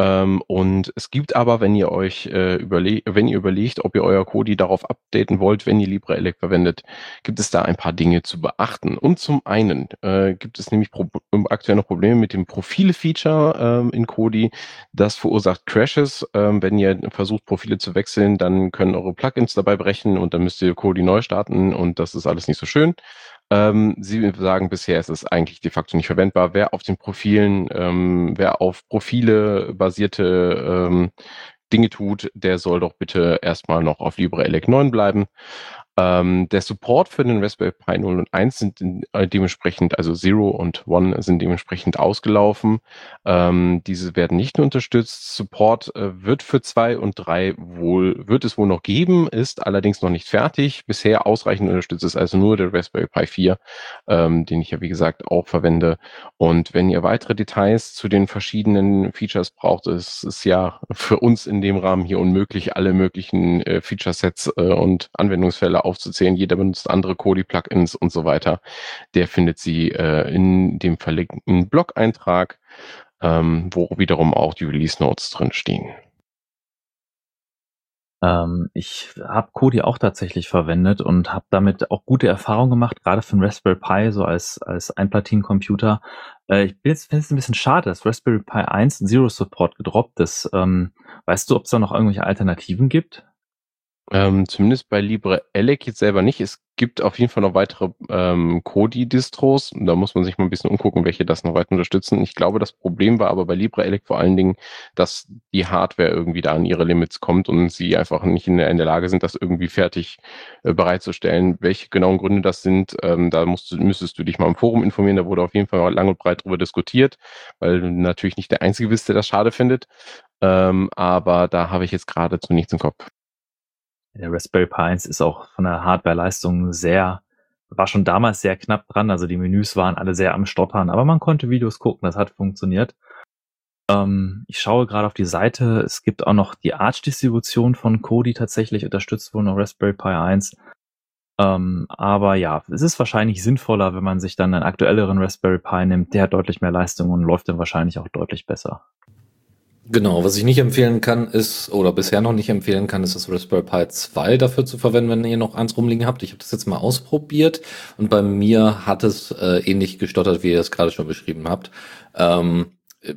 Ähm, und es gibt aber, wenn ihr euch äh, überlegt, wenn ihr überlegt, ob ihr euer Kodi darauf updaten wollt, wenn ihr LibreElec verwendet, gibt es da ein paar Dinge zu beachten. Und zum einen äh, gibt es nämlich Pro aktuell noch Probleme mit dem Profile-Feature ähm, in Kodi. Das verursacht Crashes. Ähm, wenn ihr versucht, Profile zu wechseln, dann können eure Plugins dabei brechen und dann müsst ihr Kodi neu starten und das ist alles nicht so schön. Ähm, Sie sagen, bisher ist es eigentlich de facto nicht verwendbar. Wer auf den Profilen, ähm, wer auf Profile basierte ähm, Dinge tut, der soll doch bitte erstmal noch auf LibreElec 9 bleiben. Ähm, der Support für den Raspberry Pi 0 und 1 sind in, äh, dementsprechend, also 0 und 1 sind dementsprechend ausgelaufen. Ähm, diese werden nicht mehr unterstützt. Support äh, wird für 2 und 3 wohl, wird es wohl noch geben, ist allerdings noch nicht fertig. Bisher ausreichend unterstützt ist also nur der Raspberry Pi 4, ähm, den ich ja wie gesagt auch verwende. Und wenn ihr weitere Details zu den verschiedenen Features braucht, ist es ja für uns in dem Rahmen hier unmöglich, alle möglichen äh, Feature-Sets äh, und Anwendungsfälle aufzuzählen. Jeder benutzt andere Kodi-Plugins und so weiter. Der findet sie äh, in dem verlinkten Blog-Eintrag, ähm, wo wiederum auch die Release Notes drinstehen. Ähm, ich habe Kodi auch tatsächlich verwendet und habe damit auch gute Erfahrungen gemacht, gerade für den Raspberry Pi, so als, als Einplatinencomputer. Äh, ich finde es ein bisschen schade, dass Raspberry Pi 1 Zero Support gedroppt ist. Ähm, weißt du, ob es da noch irgendwelche Alternativen gibt? Ähm, zumindest bei LibreElec jetzt selber nicht. Es gibt auf jeden Fall noch weitere ähm, Kodi-Distros. Da muss man sich mal ein bisschen umgucken, welche das noch weiter unterstützen. Ich glaube, das Problem war aber bei LibreElec vor allen Dingen, dass die Hardware irgendwie da an ihre Limits kommt und sie einfach nicht in der, in der Lage sind, das irgendwie fertig äh, bereitzustellen. Welche genauen Gründe das sind, ähm, da musst, müsstest du dich mal im Forum informieren. Da wurde auf jeden Fall lang und breit drüber diskutiert, weil du natürlich nicht der Einzige bist, der das schade findet. Ähm, aber da habe ich jetzt gerade zu nichts im Kopf. Der Raspberry Pi 1 ist auch von der Hardwareleistung sehr, war schon damals sehr knapp dran. Also die Menüs waren alle sehr am Stottern, aber man konnte Videos gucken, das hat funktioniert. Ähm, ich schaue gerade auf die Seite, es gibt auch noch die Arch-Distribution von Kodi tatsächlich, unterstützt wohl noch Raspberry Pi 1. Ähm, aber ja, es ist wahrscheinlich sinnvoller, wenn man sich dann einen aktuelleren Raspberry Pi nimmt. Der hat deutlich mehr Leistung und läuft dann wahrscheinlich auch deutlich besser. Genau, was ich nicht empfehlen kann, ist, oder bisher noch nicht empfehlen kann, ist das Raspberry Pi 2 dafür zu verwenden, wenn ihr noch eins rumliegen habt. Ich habe das jetzt mal ausprobiert und bei mir hat es äh, ähnlich gestottert, wie ihr es gerade schon beschrieben habt. Ähm, äh,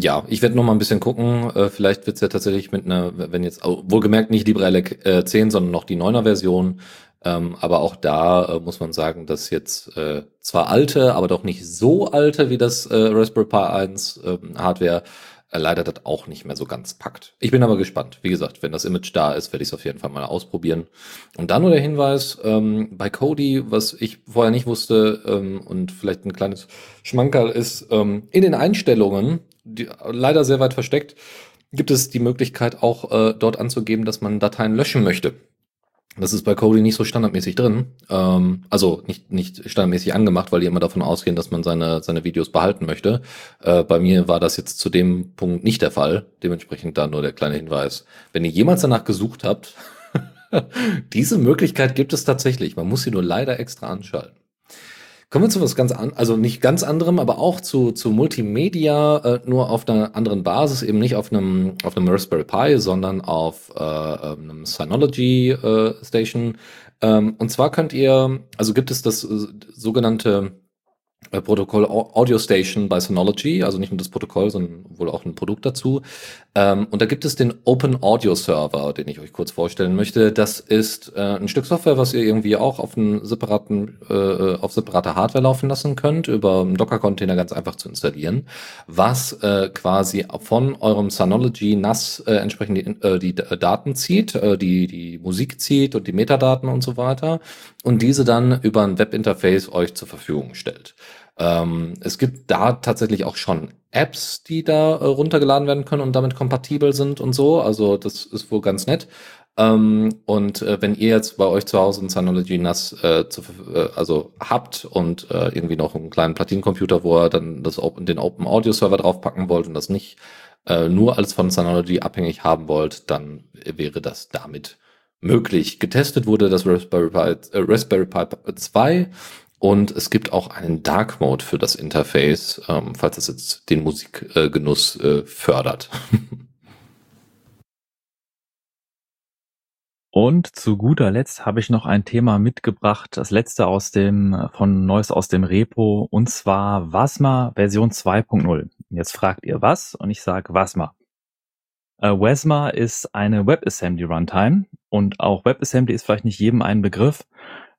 ja, ich werde noch mal ein bisschen gucken. Äh, vielleicht wird's ja tatsächlich mit einer, wenn jetzt, wohlgemerkt nicht LibreElec äh, 10, sondern noch die 9er Version. Ähm, aber auch da äh, muss man sagen, dass jetzt äh, zwar alte, aber doch nicht so alte wie das äh, Raspberry Pi 1 äh, Hardware leider das auch nicht mehr so ganz packt. Ich bin aber gespannt. Wie gesagt, wenn das Image da ist, werde ich es auf jeden Fall mal ausprobieren. Und dann nur der Hinweis, ähm, bei Kodi, was ich vorher nicht wusste ähm, und vielleicht ein kleines Schmankerl ist, ähm, in den Einstellungen, die, leider sehr weit versteckt, gibt es die Möglichkeit auch äh, dort anzugeben, dass man Dateien löschen möchte. Das ist bei Kodi nicht so standardmäßig drin. Ähm, also nicht, nicht standardmäßig angemacht, weil die immer davon ausgehen, dass man seine, seine Videos behalten möchte. Äh, bei mir war das jetzt zu dem Punkt nicht der Fall. Dementsprechend da nur der kleine Hinweis. Wenn ihr jemals danach gesucht habt, diese Möglichkeit gibt es tatsächlich. Man muss sie nur leider extra anschalten. Kommen wir zu was ganz an, also nicht ganz anderem, aber auch zu, zu Multimedia, äh, nur auf einer anderen Basis, eben nicht auf einem, auf einem Raspberry Pi, sondern auf äh, einem Synology äh, Station. Ähm, und zwar könnt ihr, also gibt es das äh, sogenannte Protokoll Audio Station bei Synology, also nicht nur das Protokoll, sondern wohl auch ein Produkt dazu. Ähm, und da gibt es den Open Audio Server, den ich euch kurz vorstellen möchte. Das ist äh, ein Stück Software, was ihr irgendwie auch auf einen separaten, äh, auf separate Hardware laufen lassen könnt, über einen Docker-Container ganz einfach zu installieren, was äh, quasi von eurem Synology NAS äh, entsprechend die, äh, die Daten zieht, äh, die, die Musik zieht und die Metadaten und so weiter und diese dann über ein Webinterface euch zur Verfügung stellt. Ähm, es gibt da tatsächlich auch schon Apps, die da äh, runtergeladen werden können und damit kompatibel sind und so. Also das ist wohl ganz nett. Ähm, und äh, wenn ihr jetzt bei euch zu Hause ein Synology NAS äh, zu, äh, also habt und äh, irgendwie noch einen kleinen Platinencomputer, wo ihr dann das Open, den Open Audio Server draufpacken wollt und das nicht äh, nur als von Synology abhängig haben wollt, dann wäre das damit möglich. Getestet wurde das Raspberry Pi, äh, Raspberry Pi 2 und es gibt auch einen Dark Mode für das Interface, ähm, falls es jetzt den Musikgenuss äh, fördert. Und zu guter Letzt habe ich noch ein Thema mitgebracht, das letzte aus dem von Neues aus dem Repo, und zwar Wasma Version 2.0. Jetzt fragt ihr was und ich sage Wasma. Äh, Wasma ist eine WebAssembly Runtime und auch WebAssembly ist vielleicht nicht jedem ein Begriff.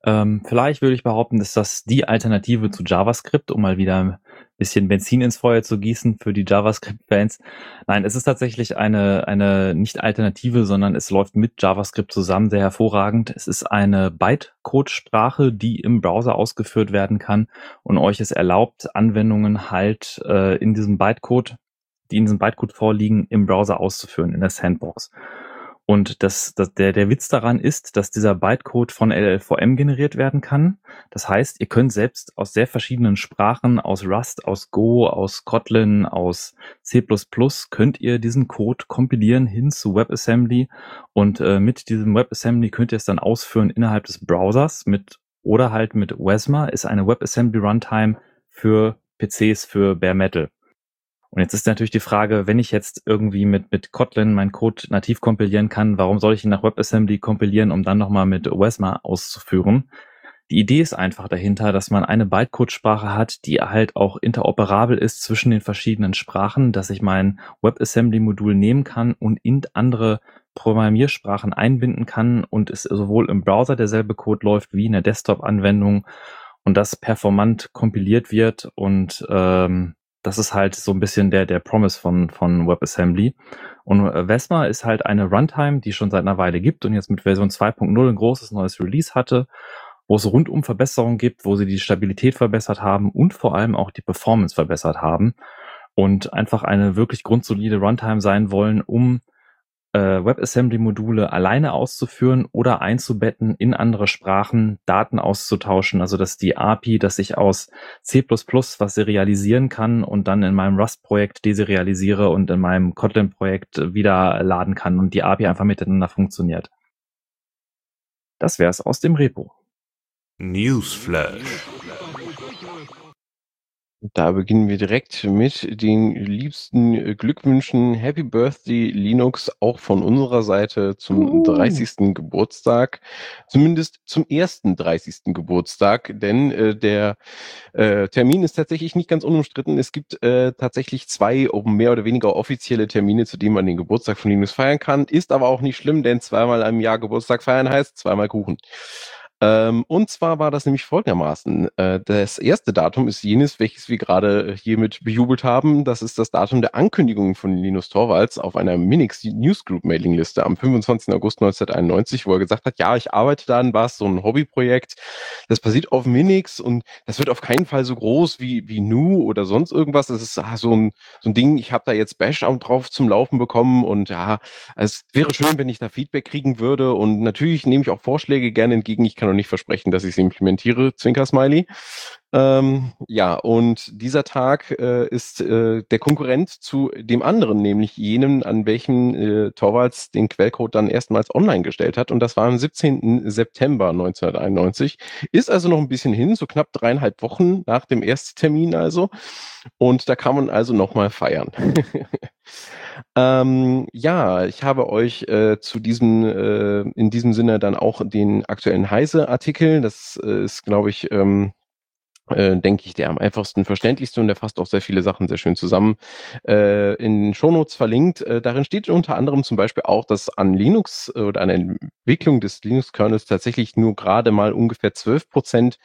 Ähm, vielleicht würde ich behaupten, dass das die Alternative zu JavaScript, um mal wieder ein bisschen Benzin ins Feuer zu gießen für die JavaScript-Fans. Nein, es ist tatsächlich eine, eine nicht Alternative, sondern es läuft mit JavaScript zusammen sehr hervorragend. Es ist eine Bytecode-Sprache, die im Browser ausgeführt werden kann und euch es erlaubt, Anwendungen halt äh, in diesem Bytecode, die in diesem Bytecode vorliegen, im Browser auszuführen, in der Sandbox. Und das, das, der, der Witz daran ist, dass dieser Bytecode von LLVM generiert werden kann. Das heißt, ihr könnt selbst aus sehr verschiedenen Sprachen, aus Rust, aus Go, aus Kotlin, aus C++, könnt ihr diesen Code kompilieren hin zu WebAssembly. Und äh, mit diesem WebAssembly könnt ihr es dann ausführen innerhalb des Browsers mit oder halt mit Wesma ist eine WebAssembly Runtime für PCs für Bare Metal. Und jetzt ist natürlich die Frage, wenn ich jetzt irgendwie mit, mit Kotlin meinen Code nativ kompilieren kann, warum soll ich ihn nach WebAssembly kompilieren, um dann nochmal mit OSMA auszuführen? Die Idee ist einfach dahinter, dass man eine Bytecode-Sprache hat, die halt auch interoperabel ist zwischen den verschiedenen Sprachen, dass ich mein WebAssembly-Modul nehmen kann und in andere Programmiersprachen einbinden kann und es sowohl im Browser derselbe Code läuft wie in der Desktop-Anwendung und das performant kompiliert wird und ähm, das ist halt so ein bisschen der, der Promise von, von WebAssembly. Und äh, Vesma ist halt eine Runtime, die schon seit einer Weile gibt und jetzt mit Version 2.0 ein großes neues Release hatte, wo es rundum Verbesserungen gibt, wo sie die Stabilität verbessert haben und vor allem auch die Performance verbessert haben und einfach eine wirklich grundsolide Runtime sein wollen, um WebAssembly-Module alleine auszuführen oder einzubetten in andere Sprachen, Daten auszutauschen, also dass die API, dass ich aus C++ was serialisieren kann und dann in meinem Rust-Projekt deserialisiere und in meinem Kotlin-Projekt wieder laden kann und die API einfach miteinander funktioniert. Das wär's aus dem Repo. Newsflash. Da beginnen wir direkt mit den liebsten äh, Glückwünschen. Happy Birthday Linux auch von unserer Seite zum uh. 30. Geburtstag. Zumindest zum ersten 30. Geburtstag, denn äh, der äh, Termin ist tatsächlich nicht ganz unumstritten. Es gibt äh, tatsächlich zwei mehr oder weniger offizielle Termine, zu denen man den Geburtstag von Linux feiern kann. Ist aber auch nicht schlimm, denn zweimal im Jahr Geburtstag feiern heißt zweimal Kuchen. Ähm, und zwar war das nämlich folgendermaßen. Äh, das erste Datum ist jenes, welches wir gerade hiermit bejubelt haben. Das ist das Datum der Ankündigung von Linus Torvalds auf einer Minix Newsgroup Mailingliste am 25. August 1991, wo er gesagt hat, ja, ich arbeite da an was, so ein Hobbyprojekt. Das basiert auf Minix und das wird auf keinen Fall so groß wie, wie Nu oder sonst irgendwas. Das ist ah, so, ein, so ein Ding, ich habe da jetzt Bash drauf zum Laufen bekommen und ja, es wäre schön, wenn ich da Feedback kriegen würde und natürlich nehme ich auch Vorschläge gerne entgegen. Ich kann kann noch nicht versprechen, dass ich es implementiere, Zwinker-Smiley. Ähm, ja, und dieser Tag äh, ist äh, der Konkurrent zu dem anderen, nämlich jenem, an welchem äh, Torvalds den Quellcode dann erstmals online gestellt hat. Und das war am 17. September 1991. Ist also noch ein bisschen hin, so knapp dreieinhalb Wochen nach dem Ersttermin also. Und da kann man also nochmal feiern. ähm, ja, ich habe euch äh, zu diesem, äh, in diesem Sinne dann auch den aktuellen Heise-Artikel, das äh, ist, glaube ich, ähm, äh, denke ich, der am einfachsten verständlichste und der fasst auch sehr viele Sachen sehr schön zusammen. Äh, in den Shownotes verlinkt. Äh, darin steht unter anderem zum Beispiel auch, dass an Linux äh, oder an der Entwicklung des Linux-Kernels tatsächlich nur gerade mal ungefähr 12 Prozent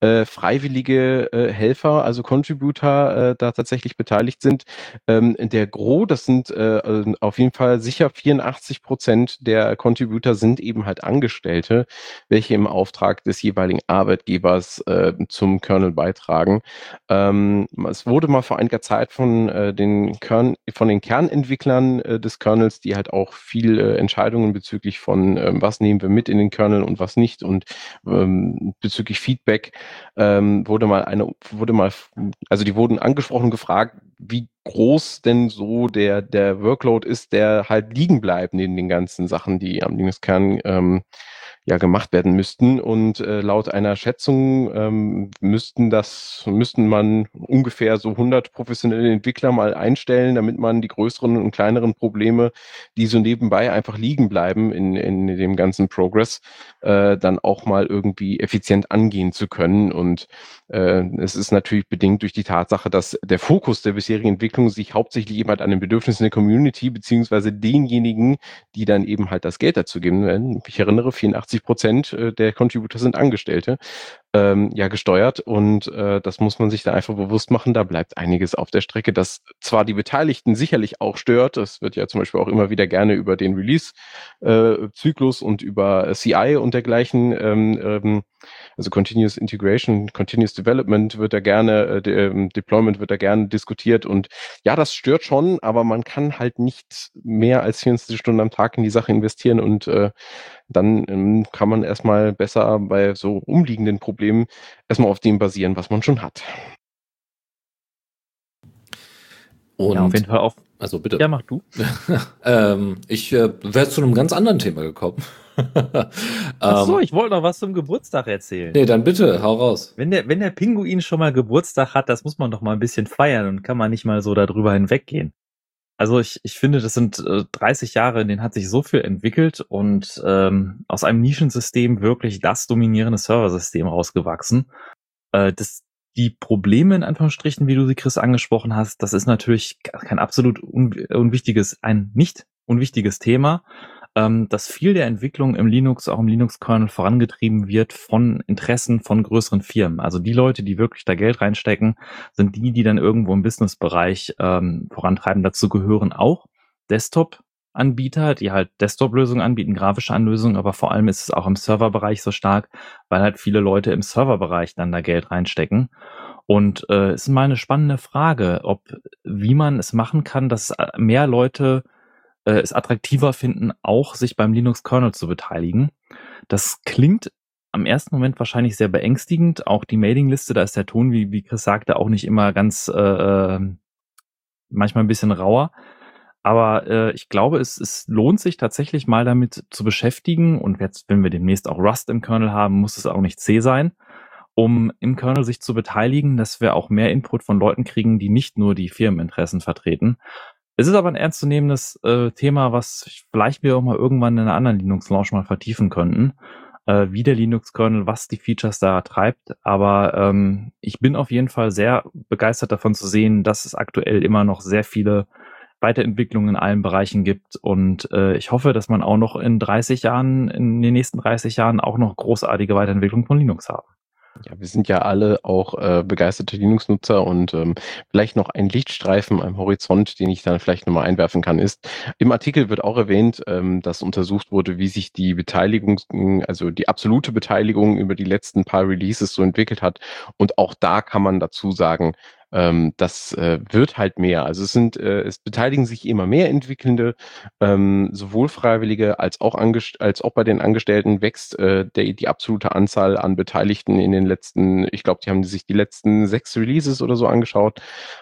äh, freiwillige äh, Helfer, also Contributor, äh, da tatsächlich beteiligt sind. Ähm, der Gros, das sind äh, auf jeden Fall sicher 84 Prozent der Contributor sind eben halt Angestellte, welche im Auftrag des jeweiligen Arbeitgebers äh, zum Kernel Kernel beitragen. Ähm, es wurde mal vor einiger Zeit von äh, den Kern, von den Kernentwicklern äh, des Kernels, die halt auch viel äh, Entscheidungen bezüglich von ähm, was nehmen wir mit in den Kernel und was nicht und ähm, bezüglich Feedback ähm, wurde mal eine wurde mal also die wurden angesprochen gefragt, wie groß denn so der der Workload ist, der halt liegen bleibt neben den ganzen Sachen, die am Linux-Kern ähm, ja gemacht werden müssten. Und äh, laut einer Schätzung ähm, müssten das, müssten man ungefähr so 100 professionelle Entwickler mal einstellen, damit man die größeren und kleineren Probleme, die so nebenbei einfach liegen bleiben in, in dem ganzen Progress, äh, dann auch mal irgendwie effizient angehen zu können. Und äh, es ist natürlich bedingt durch die Tatsache, dass der Fokus der bisherigen Entwicklung sich hauptsächlich jemand an den Bedürfnissen der Community beziehungsweise denjenigen, die dann eben halt das Geld dazu geben werden. Ich erinnere, 84 Prozent äh, der Contributor sind Angestellte ähm, ja gesteuert und äh, das muss man sich da einfach bewusst machen. Da bleibt einiges auf der Strecke, das zwar die Beteiligten sicherlich auch stört. Das wird ja zum Beispiel auch immer wieder gerne über den Release-Zyklus äh, und über CI und dergleichen, ähm, ähm, also Continuous Integration, Continuous Development wird da gerne, äh, de, ähm, Deployment wird da gerne diskutiert und ja, das stört schon, aber man kann halt nicht mehr als 24 Stunden am Tag in die Sache investieren und äh, dann ähm, kann man erstmal besser bei so umliegenden Problemen erstmal auf dem basieren, was man schon hat. Und ja, auf jeden Fall auf. Also bitte. Ja, mach du. ähm, ich äh, wäre zu einem ganz anderen Thema gekommen. Ach so, ähm, ich wollte noch was zum Geburtstag erzählen. Nee, dann bitte, hau raus. Wenn der, wenn der Pinguin schon mal Geburtstag hat, das muss man doch mal ein bisschen feiern und kann man nicht mal so darüber hinweggehen. Also ich, ich finde, das sind äh, 30 Jahre, in denen hat sich so viel entwickelt und ähm, aus einem Nischensystem wirklich das dominierende Serversystem rausgewachsen. Äh, das, die Probleme in Anführungsstrichen, wie du sie, Chris, angesprochen hast, das ist natürlich kein absolut un unwichtiges, ein nicht unwichtiges Thema ähm, dass viel der Entwicklung im Linux, auch im Linux-Kernel vorangetrieben wird von Interessen von größeren Firmen. Also die Leute, die wirklich da Geld reinstecken, sind die, die dann irgendwo im Businessbereich ähm, vorantreiben. Dazu gehören auch Desktop Anbieter, die halt Desktop-Lösungen anbieten, grafische Anlösungen, aber vor allem ist es auch im Serverbereich so stark, weil halt viele Leute im Serverbereich dann da Geld reinstecken. Und äh, ist mal eine spannende Frage, ob wie man es machen kann, dass mehr Leute äh, es attraktiver finden, auch sich beim Linux-Kernel zu beteiligen. Das klingt am ersten Moment wahrscheinlich sehr beängstigend. Auch die Mailingliste, da ist der Ton, wie, wie Chris sagte, auch nicht immer ganz, äh, ähm, manchmal ein bisschen rauer. Aber äh, ich glaube, es, es lohnt sich tatsächlich mal damit zu beschäftigen. Und jetzt, wenn wir demnächst auch Rust im Kernel haben, muss es auch nicht C sein, um im Kernel sich zu beteiligen, dass wir auch mehr Input von Leuten kriegen, die nicht nur die Firmeninteressen vertreten, es ist aber ein ernstzunehmendes äh, Thema, was vielleicht wir auch mal irgendwann in einer anderen Linux-Launch mal vertiefen könnten, äh, wie der Linux-Kernel, was die Features da treibt. Aber ähm, ich bin auf jeden Fall sehr begeistert davon zu sehen, dass es aktuell immer noch sehr viele Weiterentwicklungen in allen Bereichen gibt. Und äh, ich hoffe, dass man auch noch in 30 Jahren, in den nächsten 30 Jahren auch noch großartige Weiterentwicklungen von Linux haben. Ja, wir sind ja alle auch äh, begeisterte Linux-Nutzer und ähm, vielleicht noch ein Lichtstreifen am Horizont, den ich dann vielleicht nochmal einwerfen kann, ist, im Artikel wird auch erwähnt, ähm, dass untersucht wurde, wie sich die Beteiligung, also die absolute Beteiligung über die letzten paar Releases so entwickelt hat. Und auch da kann man dazu sagen, ähm, das äh, wird halt mehr. Also es sind, äh, es beteiligen sich immer mehr Entwickelnde, ähm, sowohl Freiwillige als auch, als auch bei den Angestellten wächst äh, der, die absolute Anzahl an Beteiligten in den letzten, ich glaube, die haben sich die letzten sechs Releases oder so angeschaut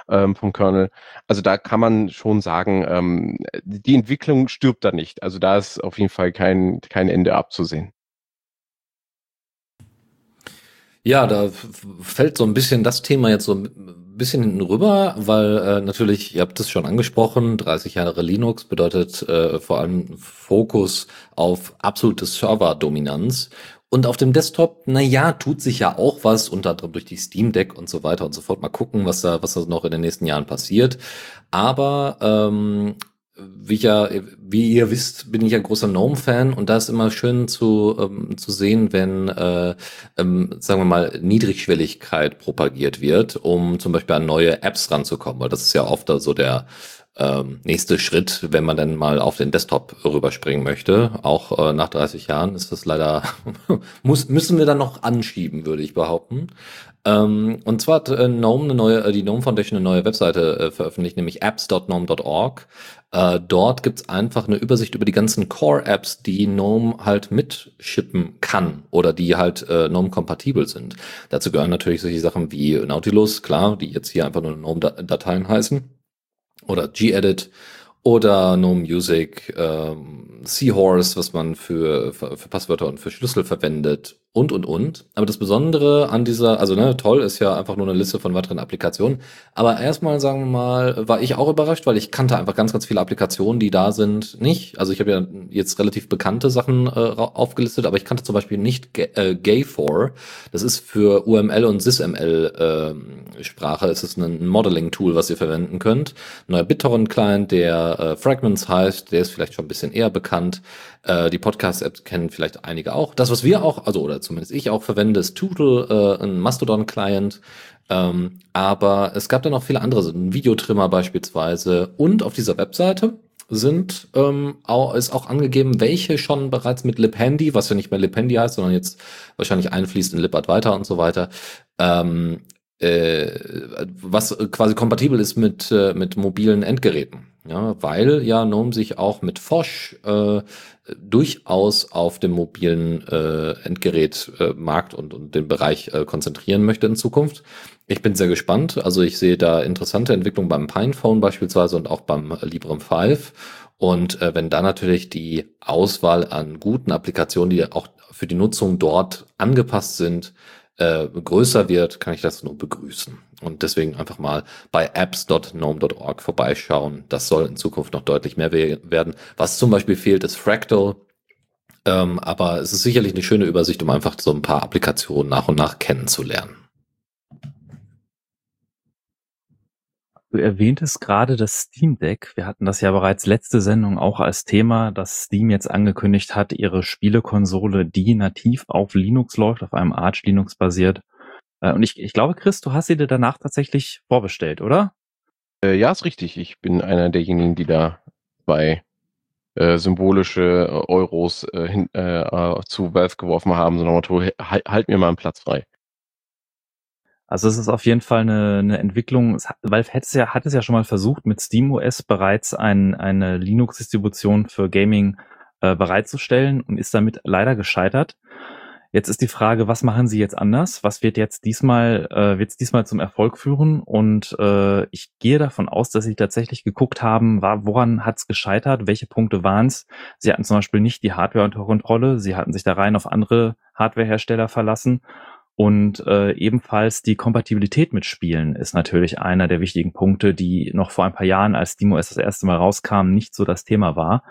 ähm, vom Kernel. Also da kann man schon sagen, ähm, die Entwicklung stirbt da nicht. Also da ist auf jeden Fall kein, kein Ende abzusehen. Ja, da fällt so ein bisschen das Thema jetzt so ein bisschen hinten rüber, weil äh, natürlich, ihr habt es schon angesprochen, 30 Jahre Linux bedeutet äh, vor allem Fokus auf absolute Server-Dominanz. Und auf dem Desktop, na ja, tut sich ja auch was, unter anderem durch die Steam Deck und so weiter und so fort. Mal gucken, was da, was da noch in den nächsten Jahren passiert. Aber ähm, wie, ich ja, wie ihr wisst, bin ich ja großer Gnome-Fan und da ist immer schön zu, ähm, zu sehen, wenn, äh, ähm, sagen wir mal, Niedrigschwelligkeit propagiert wird, um zum Beispiel an neue Apps ranzukommen, weil das ist ja oft so der ähm, nächste Schritt, wenn man dann mal auf den Desktop rüberspringen möchte. Auch äh, nach 30 Jahren ist das leider, muss, müssen wir dann noch anschieben, würde ich behaupten. Ähm, und zwar hat äh, GNOME eine neue, äh, die GNOME Foundation eine neue Webseite äh, veröffentlicht, nämlich apps.gnome.org. Äh, dort gibt's einfach eine Übersicht über die ganzen Core-Apps, die GNOME halt mitschippen kann oder die halt äh, GNOME-kompatibel sind. Dazu gehören natürlich solche Sachen wie Nautilus, klar, die jetzt hier einfach nur GNOME-Dateien heißen oder gedit oder No Music, ähm, Seahorse, was man für, für, für Passwörter und für Schlüssel verwendet und, und, und. Aber das Besondere an dieser, also ne, toll ist ja einfach nur eine Liste von weiteren Applikationen. Aber erstmal, sagen wir mal, war ich auch überrascht, weil ich kannte einfach ganz, ganz viele Applikationen, die da sind, nicht. Also ich habe ja jetzt relativ bekannte Sachen äh, aufgelistet, aber ich kannte zum Beispiel nicht äh, Gay4. Das ist für UML und SysML äh, Sprache. Es ist ein Modeling-Tool, was ihr verwenden könnt. Neuer BitTorrent-Client, der äh, Fragments heißt, der ist vielleicht schon ein bisschen eher bekannt. Äh, die Podcast-Apps kennen vielleicht einige auch. Das, was wir auch, also oder zumindest ich auch verwende, ist Tootle, äh, ein Mastodon-Client. Ähm, aber es gab da noch viele andere, so ein Videotrimmer beispielsweise. Und auf dieser Webseite sind ähm, auch, ist auch angegeben, welche schon bereits mit LibHandy, was ja nicht mehr LibHandy heißt, sondern jetzt wahrscheinlich einfließt in Libad weiter und so weiter, ähm, äh, was quasi kompatibel ist mit, äh, mit mobilen Endgeräten. Ja, weil ja GNOME sich auch mit Fosch äh, durchaus auf dem mobilen äh, Endgerätmarkt äh, und, und den Bereich äh, konzentrieren möchte in Zukunft. Ich bin sehr gespannt. Also ich sehe da interessante Entwicklungen beim Pinephone beispielsweise und auch beim Librem 5. Und äh, wenn da natürlich die Auswahl an guten Applikationen, die auch für die Nutzung dort angepasst sind, äh, größer wird, kann ich das nur begrüßen. Und deswegen einfach mal bei apps.gnome.org vorbeischauen. Das soll in Zukunft noch deutlich mehr werden. Was zum Beispiel fehlt, ist Fractal. Ähm, aber es ist sicherlich eine schöne Übersicht, um einfach so ein paar Applikationen nach und nach kennenzulernen. Du erwähntest gerade das Steam Deck. Wir hatten das ja bereits letzte Sendung auch als Thema, dass Steam jetzt angekündigt hat, ihre Spielekonsole, die nativ auf Linux läuft, auf einem Arch Linux basiert. Äh, und ich, ich glaube, Chris, du hast sie dir danach tatsächlich vorbestellt, oder? Äh, ja, ist richtig. Ich bin einer derjenigen, die da bei äh, symbolische äh, Euros äh, hin, äh, zu Valve geworfen haben, Motto, halt, halt mir mal einen Platz frei. Also es ist auf jeden Fall eine, eine Entwicklung. Valve hat es ja, hat es ja schon mal versucht, mit SteamOS bereits ein, eine Linux-Distribution für Gaming äh, bereitzustellen und ist damit leider gescheitert. Jetzt ist die Frage, was machen sie jetzt anders? Was wird jetzt diesmal, äh, wird diesmal zum Erfolg führen? Und äh, ich gehe davon aus, dass sie tatsächlich geguckt haben, war, woran hat es gescheitert? Welche Punkte waren es? Sie hatten zum Beispiel nicht die Hardware unter Kontrolle. Sie hatten sich da rein auf andere Hardwarehersteller verlassen und äh, ebenfalls die Kompatibilität mit Spielen ist natürlich einer der wichtigen Punkte, die noch vor ein paar Jahren, als SteamOS das erste Mal rauskam, nicht so das Thema war.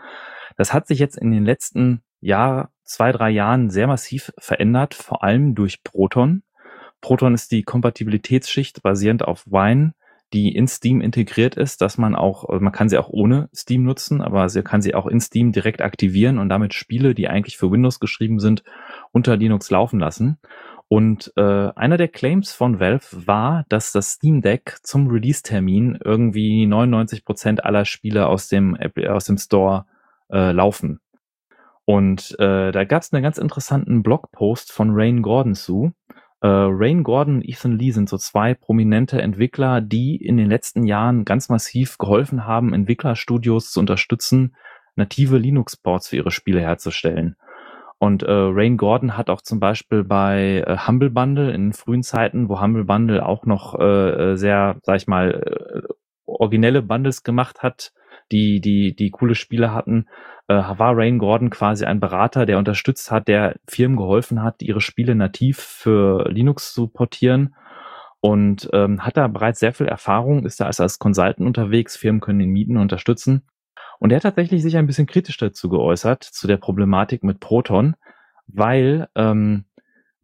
Das hat sich jetzt in den letzten Jahr, zwei, drei Jahren sehr massiv verändert, vor allem durch Proton. Proton ist die Kompatibilitätsschicht basierend auf Wine, die in Steam integriert ist, dass man auch, man kann sie auch ohne Steam nutzen, aber sie kann sie auch in Steam direkt aktivieren und damit Spiele, die eigentlich für Windows geschrieben sind, unter Linux laufen lassen. Und äh, einer der Claims von Valve war, dass das Steam Deck zum Release-Termin irgendwie 99 Prozent aller Spiele aus dem, aus dem Store äh, laufen. Und äh, da gab es einen ganz interessanten Blogpost von Rain Gordon zu. Äh, Rain Gordon und Ethan Lee sind so zwei prominente Entwickler, die in den letzten Jahren ganz massiv geholfen haben, Entwicklerstudios zu unterstützen, native Linux-Ports für ihre Spiele herzustellen. Und äh, Rain Gordon hat auch zum Beispiel bei äh, Humble Bundle in frühen Zeiten, wo Humble Bundle auch noch äh, äh sehr, sag ich mal, äh, originelle Bundles gemacht hat, die, die, die coole Spiele hatten, äh, war Rain Gordon quasi ein Berater, der unterstützt hat, der Firmen geholfen hat, ihre Spiele nativ für Linux zu portieren und ähm, hat da bereits sehr viel Erfahrung, ist da als, als Consultant unterwegs, Firmen können ihn mieten, unterstützen. Und er hat tatsächlich sich ein bisschen kritisch dazu geäußert, zu der Problematik mit Proton, weil ähm,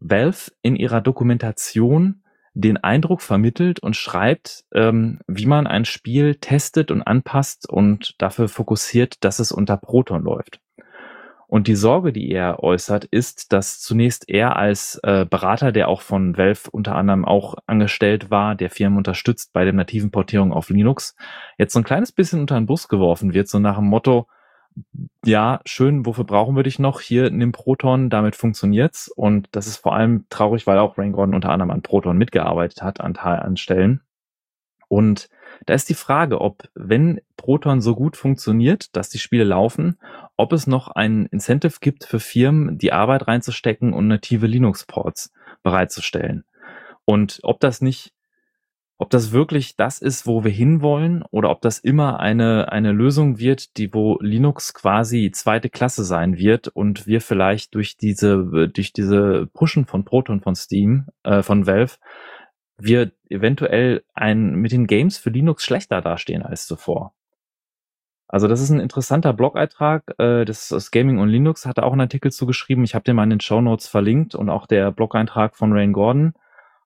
Valve in ihrer Dokumentation den Eindruck vermittelt und schreibt, ähm, wie man ein Spiel testet und anpasst und dafür fokussiert, dass es unter Proton läuft. Und die Sorge, die er äußert, ist, dass zunächst er als äh, Berater, der auch von Valve unter anderem auch angestellt war, der Firmen unterstützt bei der nativen Portierung auf Linux, jetzt so ein kleines bisschen unter den Bus geworfen wird, so nach dem Motto, ja, schön, wofür brauchen wir dich noch? Hier nimm Proton, damit funktioniert's. Und das ist vor allem traurig, weil auch Rain unter anderem an Proton mitgearbeitet hat, an, an Stellen. Und da ist die Frage, ob, wenn Proton so gut funktioniert, dass die Spiele laufen, ob es noch ein Incentive gibt für Firmen, die Arbeit reinzustecken und native Linux-Ports bereitzustellen. Und ob das nicht ob das wirklich das ist, wo wir hinwollen oder ob das immer eine, eine Lösung wird, die wo Linux quasi zweite Klasse sein wird und wir vielleicht durch diese, durch diese Pushen von Proton von Steam, äh, von Valve, wir eventuell ein, mit den Games für Linux schlechter dastehen als zuvor. Also das ist ein interessanter Blog-Eintrag. Äh, das, das Gaming und Linux hat auch einen Artikel zugeschrieben. Ich habe den mal in den Show Notes verlinkt und auch der Blog-Eintrag von Rain Gordon.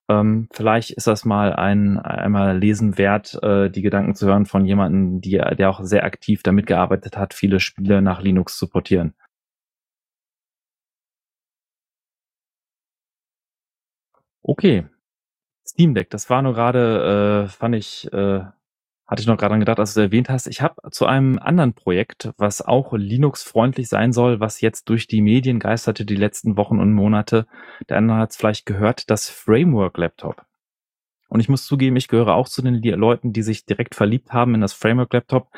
Ähm, vielleicht ist das mal ein einmal lesen wert, äh, die Gedanken zu hören von jemandem, die, der auch sehr aktiv damit gearbeitet hat, viele Spiele nach Linux zu portieren. Okay. Steam Deck, das war nur gerade, äh, fand ich, äh, hatte ich noch gerade gedacht, als du erwähnt hast. Ich habe zu einem anderen Projekt, was auch Linux-freundlich sein soll, was jetzt durch die Medien geisterte die letzten Wochen und Monate. Der andere hat es vielleicht gehört, das Framework Laptop. Und ich muss zugeben, ich gehöre auch zu den Leuten, die sich direkt verliebt haben in das Framework Laptop.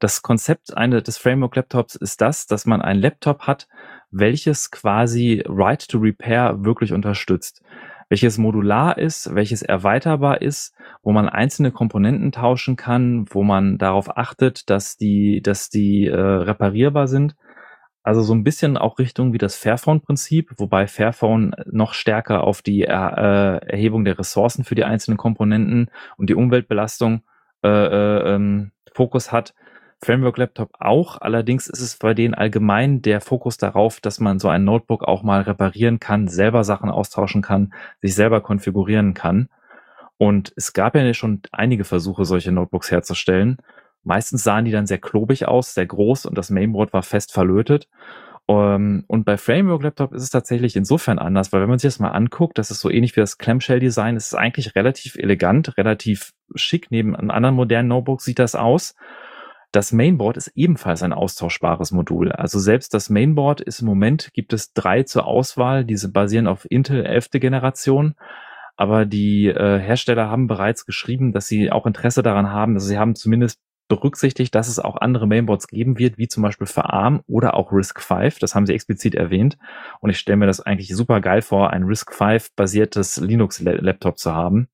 Das Konzept eine, des Framework Laptops ist das, dass man ein Laptop hat, welches quasi Right to Repair wirklich unterstützt welches modular ist, welches erweiterbar ist, wo man einzelne Komponenten tauschen kann, wo man darauf achtet, dass die, dass die äh, reparierbar sind. Also so ein bisschen auch Richtung wie das Fairphone-Prinzip, wobei Fairphone noch stärker auf die er, äh, Erhebung der Ressourcen für die einzelnen Komponenten und die Umweltbelastung äh, äh, ähm, Fokus hat. Framework Laptop auch. Allerdings ist es bei denen allgemein der Fokus darauf, dass man so ein Notebook auch mal reparieren kann, selber Sachen austauschen kann, sich selber konfigurieren kann. Und es gab ja schon einige Versuche, solche Notebooks herzustellen. Meistens sahen die dann sehr klobig aus, sehr groß und das Mainboard war fest verlötet. Ähm, und bei Framework Laptop ist es tatsächlich insofern anders, weil wenn man sich das mal anguckt, das ist so ähnlich wie das Clamshell Design, es ist eigentlich relativ elegant, relativ schick. Neben anderen modernen Notebook sieht das aus. Das Mainboard ist ebenfalls ein austauschbares Modul. Also selbst das Mainboard ist im Moment, gibt es drei zur Auswahl. Diese basieren auf Intel 11. Generation. Aber die äh, Hersteller haben bereits geschrieben, dass sie auch Interesse daran haben. Also sie haben zumindest berücksichtigt, dass es auch andere Mainboards geben wird, wie zum Beispiel für ARM oder auch RISC-V. Das haben sie explizit erwähnt. Und ich stelle mir das eigentlich super geil vor, ein RISC-V basiertes Linux-Laptop zu haben.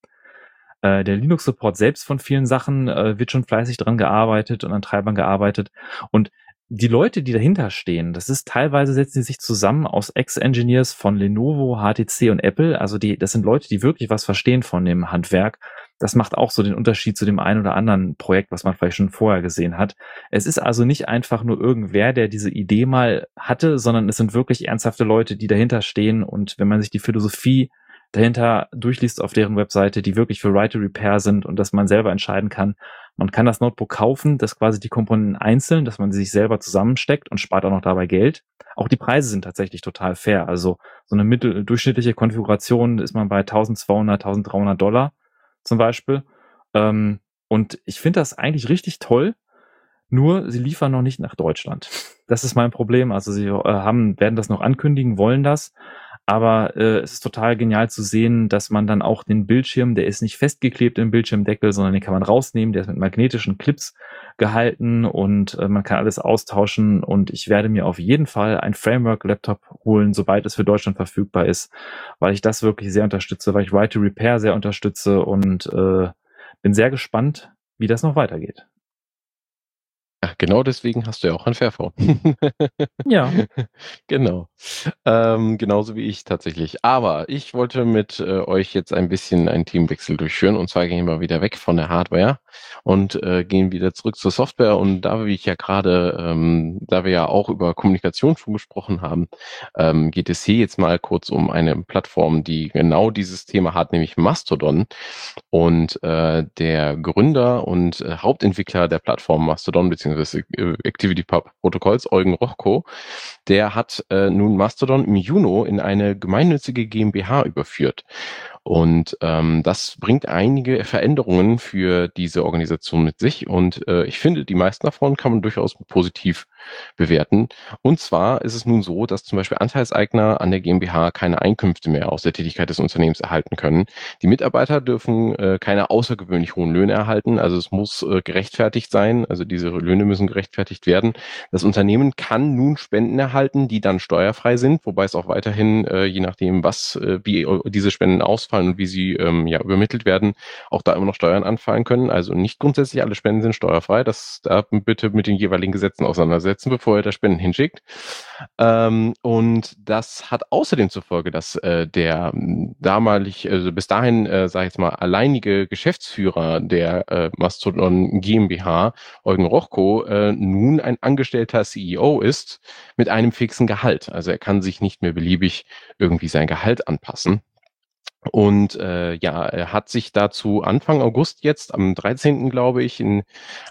Äh, der Linux-Support selbst von vielen Sachen äh, wird schon fleißig dran gearbeitet und an Treibern gearbeitet. Und die Leute, die dahinter stehen, das ist teilweise setzen sie sich zusammen aus Ex-Engineers von Lenovo, HTC und Apple. Also die, das sind Leute, die wirklich was verstehen von dem Handwerk. Das macht auch so den Unterschied zu dem einen oder anderen Projekt, was man vielleicht schon vorher gesehen hat. Es ist also nicht einfach nur irgendwer, der diese Idee mal hatte, sondern es sind wirklich ernsthafte Leute, die dahinter stehen. Und wenn man sich die Philosophie dahinter durchliest auf deren Webseite, die wirklich für to Repair sind und dass man selber entscheiden kann, man kann das Notebook kaufen, das quasi die Komponenten einzeln, dass man sie sich selber zusammensteckt und spart auch noch dabei Geld. Auch die Preise sind tatsächlich total fair. Also so eine mitteldurchschnittliche Konfiguration ist man bei 1200, 1300 Dollar zum Beispiel. Ähm, und ich finde das eigentlich richtig toll. Nur sie liefern noch nicht nach Deutschland. Das ist mein Problem. Also sie äh, haben, werden das noch ankündigen, wollen das Aber äh, es ist total genial zu sehen, dass man dann auch den Bildschirm, der ist nicht festgeklebt im Bildschirmdeckel, sondern den kann man rausnehmen, der ist mit magnetischen Clips gehalten und äh, man kann alles austauschen. Und ich werde mir auf jeden Fall ein Framework-Laptop holen, sobald es für Deutschland verfügbar ist, weil ich das wirklich sehr unterstütze, weil ich Right to Repair sehr unterstütze und äh, bin sehr gespannt, wie das noch weitergeht. Ja, genau deswegen hast du ja auch ein Fairphone. Ja. Genau. Ähm, genauso wie ich tatsächlich. Aber ich wollte mit äh, euch jetzt ein bisschen einen Teamwechsel durchführen. Und zwar gehen wir wieder weg von der Hardware und äh, gehen wieder zurück zur Software. Und da wie ich ja gerade, ähm, da wir ja auch über Kommunikation schon gesprochen haben, ähm, geht es hier jetzt mal kurz um eine Plattform, die genau dieses Thema hat, nämlich Mastodon. Und äh, der Gründer und äh, Hauptentwickler der Plattform Mastodon, beziehungsweise des äh, ActivityPub-Protokolls, Eugen Rochko, der hat äh, nun Mastodon im Juni in eine gemeinnützige GmbH überführt. Und ähm, das bringt einige Veränderungen für diese Organisation mit sich. Und äh, ich finde, die meisten davon kann man durchaus positiv bewerten. Und zwar ist es nun so, dass zum Beispiel Anteilseigner an der GmbH keine Einkünfte mehr aus der Tätigkeit des Unternehmens erhalten können. Die Mitarbeiter dürfen äh, keine außergewöhnlich hohen Löhne erhalten. Also es muss äh, gerechtfertigt sein. Also diese Löhne müssen gerechtfertigt werden. Das Unternehmen kann nun Spenden erhalten, die dann steuerfrei sind, wobei es auch weiterhin, äh, je nachdem, was, äh, wie diese Spenden ausfallen und wie sie ähm, ja, übermittelt werden, auch da immer noch Steuern anfallen können. Also nicht grundsätzlich alle Spenden sind steuerfrei. Das da bitte mit den jeweiligen Gesetzen auseinandersetzen setzen, bevor er da Spenden hinschickt. Ähm, und das hat außerdem zur Folge, dass äh, der damalig, also bis dahin, äh, sage ich jetzt mal, alleinige Geschäftsführer der äh, Mastodon GmbH, Eugen Rochko, äh, nun ein angestellter CEO ist mit einem fixen Gehalt. Also er kann sich nicht mehr beliebig irgendwie sein Gehalt anpassen. Und äh, ja, er hat sich dazu Anfang August jetzt, am 13. glaube ich, in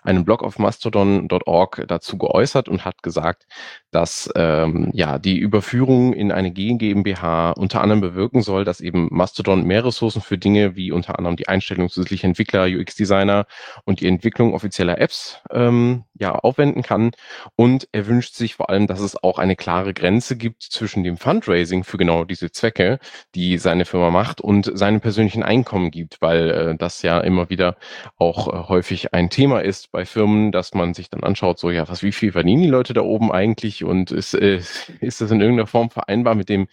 einem Blog auf mastodon.org dazu geäußert und hat gesagt, dass ähm, ja die Überführung in eine GmbH unter anderem bewirken soll, dass eben Mastodon mehr Ressourcen für Dinge wie unter anderem die Einstellung zusätzlicher Entwickler, UX-Designer und die Entwicklung offizieller Apps ähm, ja aufwenden kann. Und er wünscht sich vor allem, dass es auch eine klare Grenze gibt zwischen dem Fundraising für genau diese Zwecke, die seine Firma macht und seinem persönlichen Einkommen gibt, weil äh, das ja immer wieder auch äh, häufig ein Thema ist bei Firmen, dass man sich dann anschaut, so ja, was, wie viel verdienen die Leute da oben eigentlich und ist, äh, ist das in irgendeiner Form vereinbar mit dem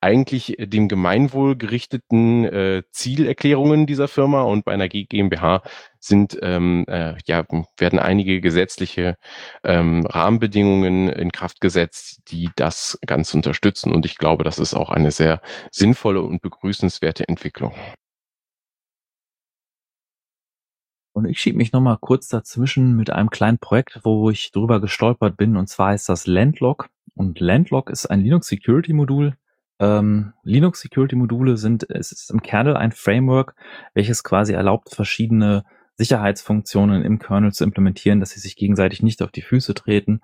eigentlich äh, dem Gemeinwohl gerichteten äh, Zielerklärungen dieser Firma und bei einer GmbH sind ähm, äh, ja werden einige gesetzliche ähm, Rahmenbedingungen in Kraft gesetzt, die das Ganze unterstützen. Und ich glaube, das ist auch eine sehr sinnvolle und begrüßenswerte Entwicklung. Und ich schiebe mich nochmal kurz dazwischen mit einem kleinen Projekt, wo ich drüber gestolpert bin. Und zwar ist das Landlock. Und Landlock ist ein Linux Security Modul. Ähm, Linux Security Module sind, es ist im Kernel ein Framework, welches quasi erlaubt, verschiedene Sicherheitsfunktionen im Kernel zu implementieren, dass sie sich gegenseitig nicht auf die Füße treten.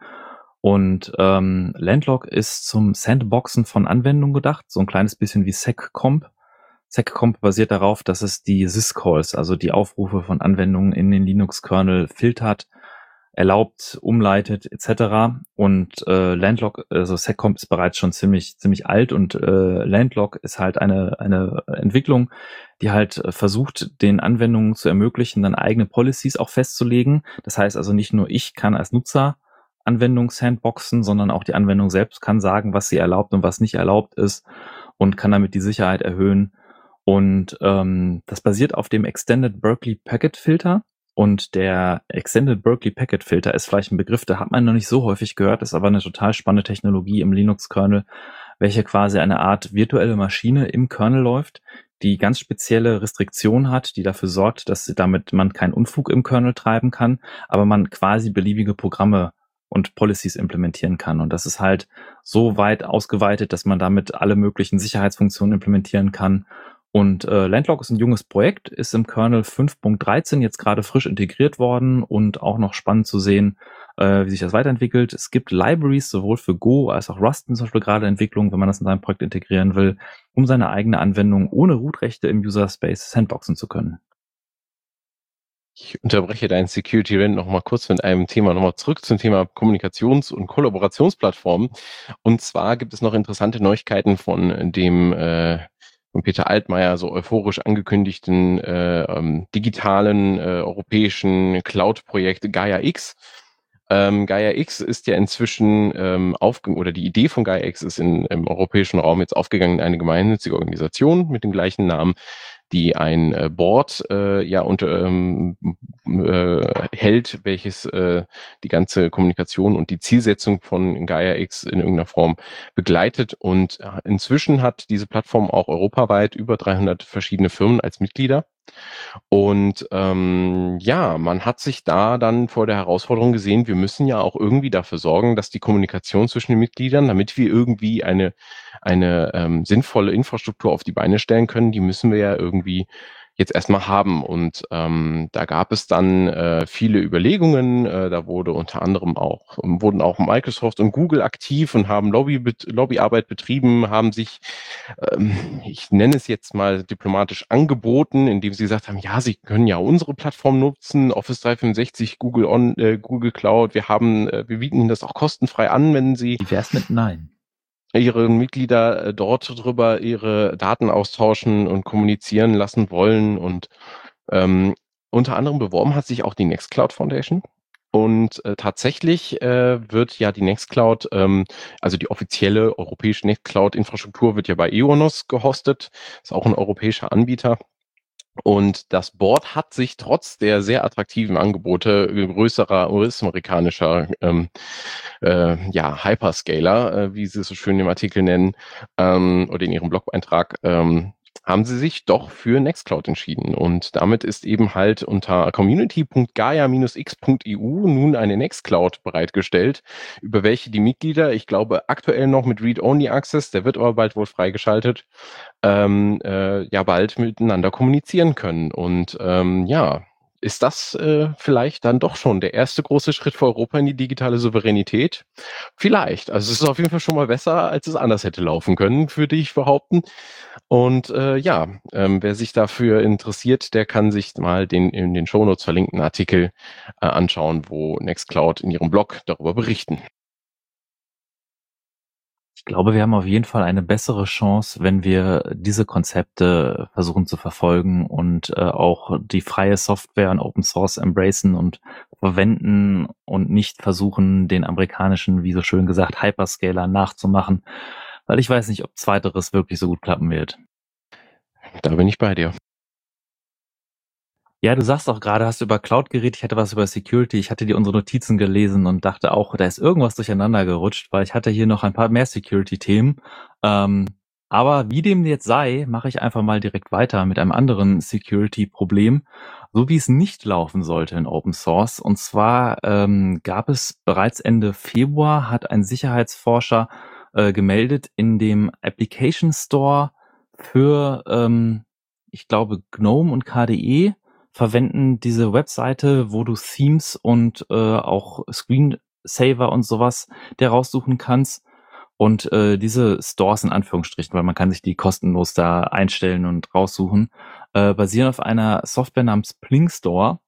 Und ähm, Landlock ist zum Sandboxen von Anwendungen gedacht, so ein kleines bisschen wie SecComp. SecComp basiert darauf, dass es die syscalls, also die Aufrufe von Anwendungen in den Linux-Kernel filtert, erlaubt, umleitet etc. Und äh, Landlock, also SecComp ist bereits schon ziemlich ziemlich alt und äh, Landlock ist halt eine eine Entwicklung, die halt äh, versucht, den Anwendungen zu ermöglichen, dann eigene Policies auch festzulegen. Das heißt also nicht nur ich kann als Nutzer Anwendung sandboxen, sondern auch die Anwendung selbst kann sagen, was sie erlaubt und was nicht erlaubt ist und kann damit die Sicherheit erhöhen. Und ähm, das basiert auf dem Extended Berkeley Packet Filter. Und der Extended Berkeley Packet Filter ist vielleicht ein Begriff, der hat man noch nicht so häufig gehört, ist aber eine total spannende Technologie im Linux-Kernel, welche quasi eine Art virtuelle Maschine im Kernel läuft, die ganz spezielle Restriktionen hat, die dafür sorgt, dass damit man keinen Unfug im Kernel treiben kann, aber man quasi beliebige Programme und Policies implementieren kann. Und das ist halt so weit ausgeweitet, dass man damit alle möglichen Sicherheitsfunktionen implementieren kann und äh, Landlock ist ein junges Projekt, ist im Kernel 5.13 jetzt gerade frisch integriert worden und auch noch spannend zu sehen, äh, wie sich das weiterentwickelt. Es gibt Libraries sowohl für Go als auch Rust zum Beispiel gerade Entwicklung, wenn man das in seinem Projekt integrieren will, um seine eigene Anwendung ohne Root-Rechte im User Space sandboxen zu können. Ich unterbreche deinen Security Rent noch mal kurz mit einem Thema nochmal zurück zum Thema Kommunikations- und Kollaborationsplattformen. Und zwar gibt es noch interessante Neuigkeiten von dem äh, von Peter Altmaier so euphorisch angekündigten äh, ähm, digitalen äh, europäischen Cloud-Projekt Gaia X. Ähm, Gaia X ist ja inzwischen ähm, aufgegangen, oder die Idee von Gaia X ist in, im europäischen Raum jetzt aufgegangen in eine gemeinnützige Organisation mit dem gleichen Namen, die ein äh, Board äh, ja unter ähm, äh, hält, welches äh, die ganze Kommunikation und die Zielsetzung von Gaia X in irgendeiner Form begleitet. Und äh, inzwischen hat diese Plattform auch europaweit über 300 verschiedene Firmen als Mitglieder. Und ähm, ja, man hat sich da dann vor der Herausforderung gesehen, wir müssen ja auch irgendwie dafür sorgen, dass die Kommunikation zwischen den Mitgliedern, damit wir irgendwie eine, eine ähm, sinnvolle Infrastruktur auf die Beine stellen können, die müssen wir ja irgendwie jetzt erstmal haben. Und ähm, da gab es dann äh, viele Überlegungen. Äh, da wurde unter anderem auch, wurden auch Microsoft und Google aktiv und haben Lobby, Lobbyarbeit betrieben, haben sich, ähm, ich nenne es jetzt mal diplomatisch angeboten, indem sie gesagt haben, ja, sie können ja unsere Plattform nutzen, Office 365, Google On, äh, Google Cloud. Wir haben, äh, wir bieten Ihnen das auch kostenfrei an, wenn Sie. Wie wär's mit Nein? Ihre Mitglieder äh, dort drüber ihre Daten austauschen und kommunizieren lassen wollen. Und ähm, unter anderem beworben hat sich auch die Nextcloud Foundation. Und äh, tatsächlich äh, wird ja die Nextcloud, ähm, also die offizielle europäische Nextcloud-Infrastruktur wird ja bei EONOS gehostet, ist auch ein europäischer Anbieter. Und das Board hat sich trotz der sehr attraktiven Angebote größerer US-amerikanischer ähm, äh, ja, Hyperscaler, äh, wie sie es so schön im Artikel nennen, ähm, oder in ihrem Blog-Eintrag, ähm, haben sie sich doch für Nextcloud entschieden. Und damit ist eben halt unter community.gaia-x.eu nun eine Nextcloud bereitgestellt, über welche die Mitglieder, ich glaube aktuell noch mit Read-Only Access, der wird aber bald wohl freigeschaltet, ähm, äh, ja bald miteinander kommunizieren können. Und ähm, ja, ist das äh, vielleicht dann doch schon der erste große Schritt für Europa in die digitale Souveränität? Vielleicht. Also es ist auf jeden Fall schon mal besser, als es anders hätte laufen können, würde ich behaupten. Und äh, ja, ähm, wer sich dafür interessiert, der kann sich mal den in den Shownotes verlinkten Artikel äh, anschauen, wo Nextcloud in ihrem Blog darüber berichten. Ich glaube, wir haben auf jeden Fall eine bessere Chance, wenn wir diese Konzepte versuchen zu verfolgen und äh, auch die freie Software und Open Source embracen und verwenden und nicht versuchen, den amerikanischen, wie so schön gesagt, Hyperscaler nachzumachen, weil ich weiß nicht, ob zweiteres wirklich so gut klappen wird. Da bin ich bei dir. Ja, du sagst auch gerade, hast du über Cloud geredet, ich hatte was über Security, ich hatte dir unsere Notizen gelesen und dachte auch, da ist irgendwas durcheinander gerutscht, weil ich hatte hier noch ein paar mehr Security-Themen. Ähm, aber wie dem jetzt sei, mache ich einfach mal direkt weiter mit einem anderen Security-Problem, so wie es nicht laufen sollte in Open Source. Und zwar ähm, gab es bereits Ende Februar, hat ein Sicherheitsforscher äh, gemeldet in dem Application Store für, ähm, ich glaube, GNOME und KDE verwenden diese Webseite, wo du Themes und äh, auch Screensaver und sowas dir raussuchen kannst. Und äh, diese Stores in Anführungsstrichen, weil man kann sich die kostenlos da einstellen und raussuchen, äh, basieren auf einer Software namens Pling Store.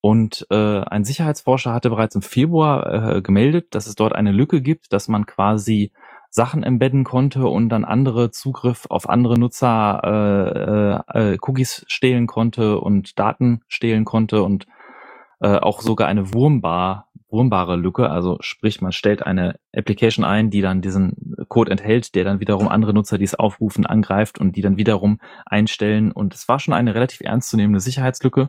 Und äh, ein Sicherheitsforscher hatte bereits im Februar äh, gemeldet, dass es dort eine Lücke gibt, dass man quasi Sachen embedden konnte und dann andere Zugriff auf andere Nutzer äh, äh, Cookies stehlen konnte und Daten stehlen konnte und äh, auch sogar eine Wurmbar wurmbare Lücke. Also sprich, man stellt eine Application ein, die dann diesen Code enthält, der dann wiederum andere Nutzer, die es aufrufen, angreift und die dann wiederum einstellen. Und es war schon eine relativ ernstzunehmende Sicherheitslücke.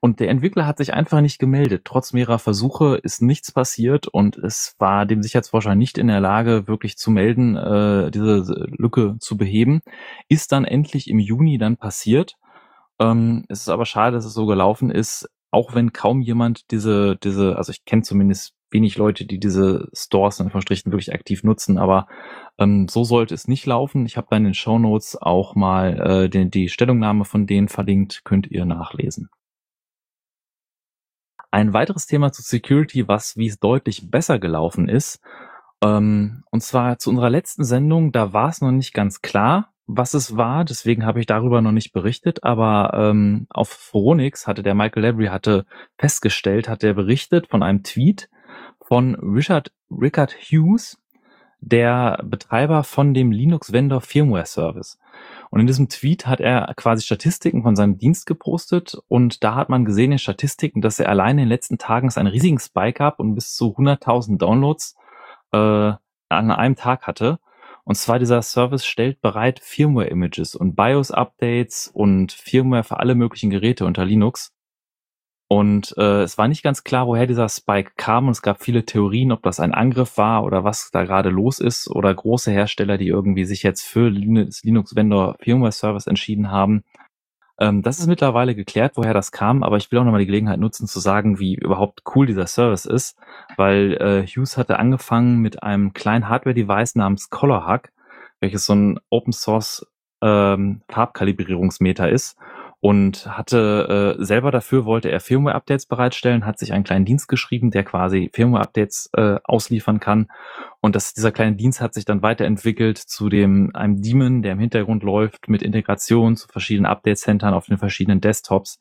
Und der Entwickler hat sich einfach nicht gemeldet. Trotz mehrerer Versuche ist nichts passiert und es war dem Sicherheitsforscher nicht in der Lage, wirklich zu melden, äh, diese Lücke zu beheben. Ist dann endlich im Juni dann passiert. Ähm, es ist aber schade, dass es so gelaufen ist auch wenn kaum jemand diese, diese, also ich kenne zumindest wenig Leute, die diese Stores in Verstrichen wirklich aktiv nutzen, aber ähm, so sollte es nicht laufen. Ich habe da in den Show Notes auch mal äh, die, die Stellungnahme von denen verlinkt, könnt ihr nachlesen. Ein weiteres Thema zu Security, was wie es deutlich besser gelaufen ist, ähm, und zwar zu unserer letzten Sendung, da war es noch nicht ganz klar, was es war, deswegen habe ich darüber noch nicht berichtet, aber ähm, auf Phoronix hatte der Michael Labry hatte festgestellt, hat er berichtet von einem Tweet von Richard Rickard Hughes, der Betreiber von dem Linux-Vendor Firmware Service. Und in diesem Tweet hat er quasi Statistiken von seinem Dienst gepostet und da hat man gesehen in Statistiken, dass er allein in den letzten Tagen einen riesigen Spike gab und bis zu 100.000 Downloads äh, an einem Tag hatte. Und zwar dieser Service stellt bereit Firmware-Images und BIOS-Updates und Firmware für alle möglichen Geräte unter Linux. Und äh, es war nicht ganz klar, woher dieser Spike kam und es gab viele Theorien, ob das ein Angriff war oder was da gerade los ist oder große Hersteller, die irgendwie sich jetzt für Linux, Linux Vendor Firmware Service entschieden haben. Ähm, das ist mittlerweile geklärt, woher das kam, aber ich will auch nochmal die Gelegenheit nutzen zu sagen, wie überhaupt cool dieser Service ist, weil äh, Hughes hatte angefangen mit einem kleinen Hardware-Device namens Colorhack, welches so ein Open Source ähm, Farbkalibrierungsmeter ist und hatte äh, selber dafür wollte er Firmware-Updates bereitstellen, hat sich einen kleinen Dienst geschrieben, der quasi Firmware-Updates äh, ausliefern kann. Und das, dieser kleine Dienst hat sich dann weiterentwickelt zu dem einem Daemon, der im Hintergrund läuft, mit Integration zu verschiedenen Update-Centern auf den verschiedenen Desktops.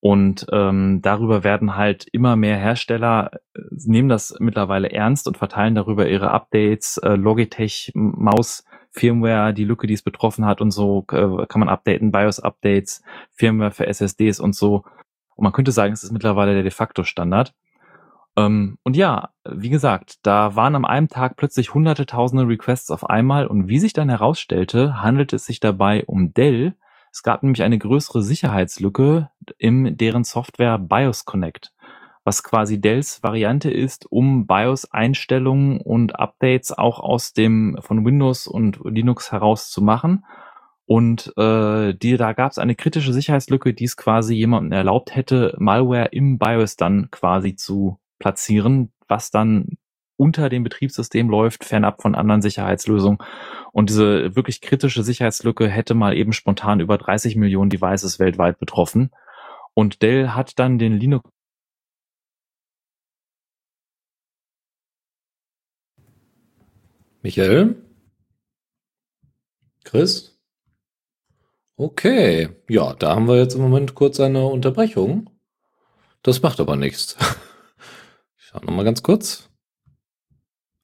Und ähm, darüber werden halt immer mehr Hersteller äh, nehmen das mittlerweile ernst und verteilen darüber ihre Updates. Äh, Logitech Maus Firmware, die Lücke, die es betroffen hat und so, äh, kann man updaten, BIOS-Updates, Firmware für SSDs und so. Und man könnte sagen, es ist mittlerweile der de facto Standard. Ähm, und ja, wie gesagt, da waren am einem Tag plötzlich hunderte, tausende Requests auf einmal und wie sich dann herausstellte, handelt es sich dabei um Dell. Es gab nämlich eine größere Sicherheitslücke in deren Software BIOS Connect was quasi Dells Variante ist, um BIOS-Einstellungen und Updates auch aus dem von Windows und Linux heraus zu machen. Und äh, die, da gab es eine kritische Sicherheitslücke, die es quasi jemandem erlaubt hätte, Malware im BIOS dann quasi zu platzieren, was dann unter dem Betriebssystem läuft, fernab von anderen Sicherheitslösungen. Und diese wirklich kritische Sicherheitslücke hätte mal eben spontan über 30 Millionen Devices weltweit betroffen. Und Dell hat dann den Linux Michael? Chris? Okay, ja, da haben wir jetzt im Moment kurz eine Unterbrechung. Das macht aber nichts. Ich schau noch mal ganz kurz.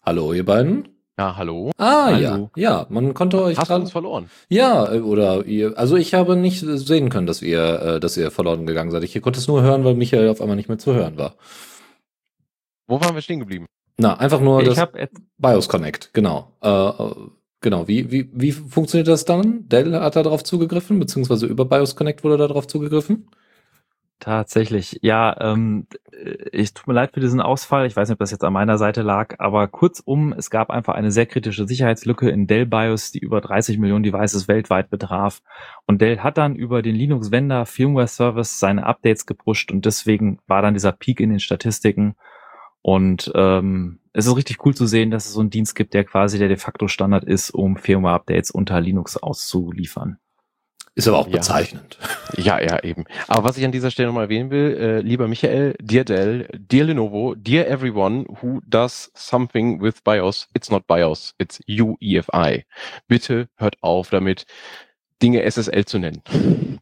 Hallo, ihr beiden? Ja, hallo. Ah, Hallo. ja, ja, man konnte euch Hast uns verloren? Ja, äh, oder ihr, also ich habe nicht sehen können, dass ihr, äh, dass ihr verloren gegangen seid. Ich konnte es nur hören, weil Michael auf einmal nicht mehr zu hören war. Wo waren wir stehen geblieben? Na, einfach nur Ich das BIOS Connect, genau. Äh, äh, genau, wie, wie, wie funktioniert das dann? Dell hat da drauf zugegriffen, beziehungsweise über BIOS Connect wurde da drauf zugegriffen? Tatsächlich, ja, ähm, ich tut mir leid für diesen Ausfall. Ich weiß nicht, ob das jetzt an meiner Seite lag, aber kurzum, es gab einfach eine sehr kritische Sicherheitslücke in Dell BIOS, die über 30 Millionen Devices weltweit betraf. Und Dell hat dann über den Linux Vendor Firmware Service seine Updates gepusht und deswegen war dann dieser Peak in den Statistiken. Und ähm, es ist richtig cool zu sehen, dass es so einen Dienst gibt, der quasi der de facto Standard ist, um Firmware-Updates unter Linux auszuliefern. Ist aber auch Ja. bezeichnend. Ja, ja, eben. Aber was ich an dieser Stelle nochmal erwähnen will, äh, lieber Michael, dear Dell, dear Lenovo, dear everyone who does something with BIOS, it's not BIOS, it's UEFI. Bitte hört auf damit, Dinge SSL zu nennen.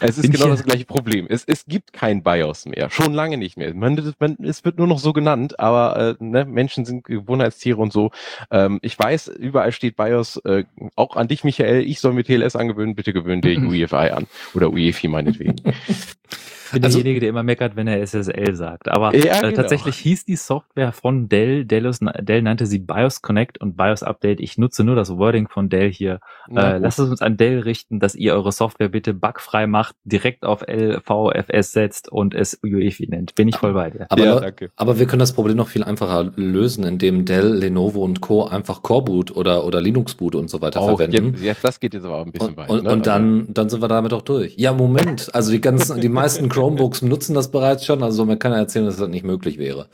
es ist Bin genau das gleiche Problem. Es, es gibt kein BIOS mehr. Schon lange nicht mehr. Man, man, es wird nur noch so genannt, aber äh, ne, Menschen sind Gewohnheitstiere und so. Ähm, ich weiß, überall steht BIOS, äh, auch an dich, Michael, ich soll mir TLS angewöhnen, bitte gewöhn dir UEFI an. Oder UEFI meinetwegen. Ich bin Also- derjenige, der immer meckert, wenn er SSL sagt. Aber Ja, äh, genau. tatsächlich hieß die Software von Dell, Dell, Dell nannte sie BIOS Connect und BIOS Update. Ich nutze nur das Wording von Dell hier. Äh, lasst es uns an Dell richten, dass ihr eure Software bitte bugfrei macht, direkt auf LVFS setzt und es UEFI nennt. Bin ich voll bei dir. Aber, Ja, danke. aber wir können das Problem noch viel einfacher lösen, indem Dell, Lenovo und Co. einfach Core Boot oder, oder Linux Boot und so weiter Oh, verwenden. jetzt, jetzt, das geht jetzt aber auch ein bisschen Und, weit. und, ne? und dann, dann sind wir damit auch durch. Ja, Moment. Also die ganzen, die meisten Chromebooks nutzen das bereits schon. Also man kann ja erzählen, dass das nicht möglich wäre.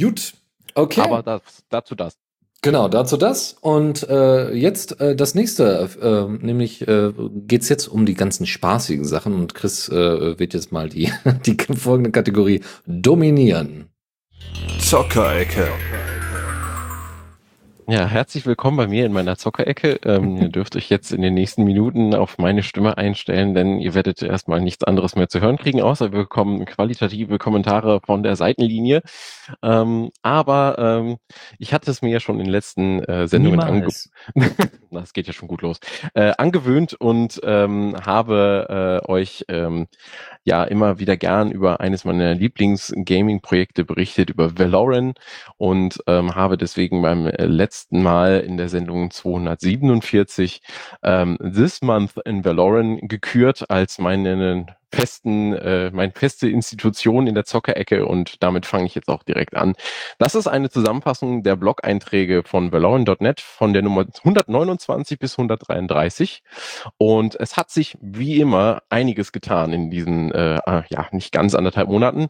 Gut. Okay. Aber das, dazu das. Genau, dazu das. Und äh, jetzt äh, das nächste, äh, nämlich äh, geht's jetzt um die ganzen spaßigen Sachen und Chris äh, wird jetzt mal die, die folgende Kategorie dominieren. Zockerecke. Ja, herzlich willkommen bei mir in meiner Zockerecke. Ähm, ihr dürft euch jetzt in den nächsten Minuten auf meine Stimme einstellen, denn ihr werdet erstmal nichts anderes mehr zu hören kriegen, außer wir bekommen qualitative Kommentare von der Seitenlinie. Ähm, aber ähm, ich hatte es mir ja schon in den letzten äh, Sendungen angewöhnt. das geht ja schon gut los. Äh, angewöhnt und ähm, habe äh, euch ähm, ja immer wieder gern über eines meiner Lieblings-Gaming-Projekte berichtet, über Valoran und ähm, habe deswegen beim äh, letzten Mal in der Sendung 247 ähm, This Month in Valoran gekürt als meinen festen, äh, meine feste Institution in der Zockerecke und damit fange ich jetzt auch direkt an. Das ist eine Zusammenfassung der Blog-Einträge von Valorant.net von der Nummer 129 bis 133 und es hat sich wie immer einiges getan in diesen, äh, ah, ja, nicht ganz anderthalb Monaten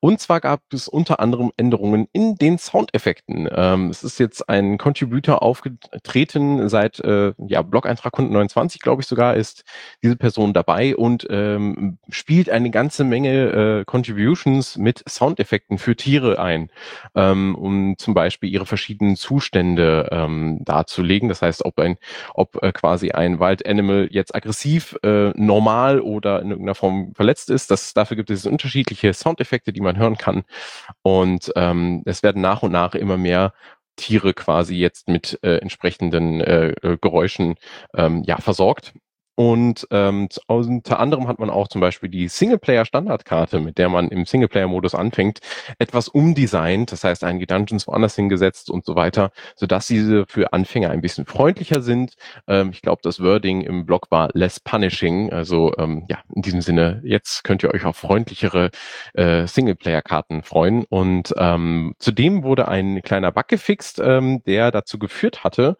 und zwar gab es unter anderem Änderungen in den Soundeffekten. Ähm, es ist jetzt ein Contributor aufgetreten seit, äh, ja, Blog-Eintrag 129, glaube ich sogar, ist diese Person dabei und ähm, spielt eine ganze Menge äh, Contributions mit Soundeffekten für Tiere ein, ähm, um zum Beispiel ihre verschiedenen Zustände ähm, darzulegen. Das heißt, ob ein, ob äh, quasi ein Wild Animal jetzt aggressiv, äh, normal oder in irgendeiner Form verletzt ist. Das, dafür gibt es unterschiedliche Soundeffekte, die man hören kann. Und ähm, es werden nach und nach immer mehr Tiere quasi jetzt mit äh, entsprechenden äh, äh Geräuschen ähm, ja versorgt. Und ähm, unter anderem hat man auch zum Beispiel die Singleplayer-Standardkarte, mit der man im Singleplayer-Modus anfängt, etwas umdesignt, das heißt einige Dungeons woanders hingesetzt und so weiter, sodass diese für Anfänger ein bisschen freundlicher sind. Ähm, ich glaube, das Wording im Blog war less punishing. Also ähm, ja, in diesem Sinne, jetzt könnt ihr euch auf freundlichere äh, Singleplayer-Karten freuen. Und ähm, zudem wurde ein kleiner Bug gefixt, ähm, der dazu geführt hatte,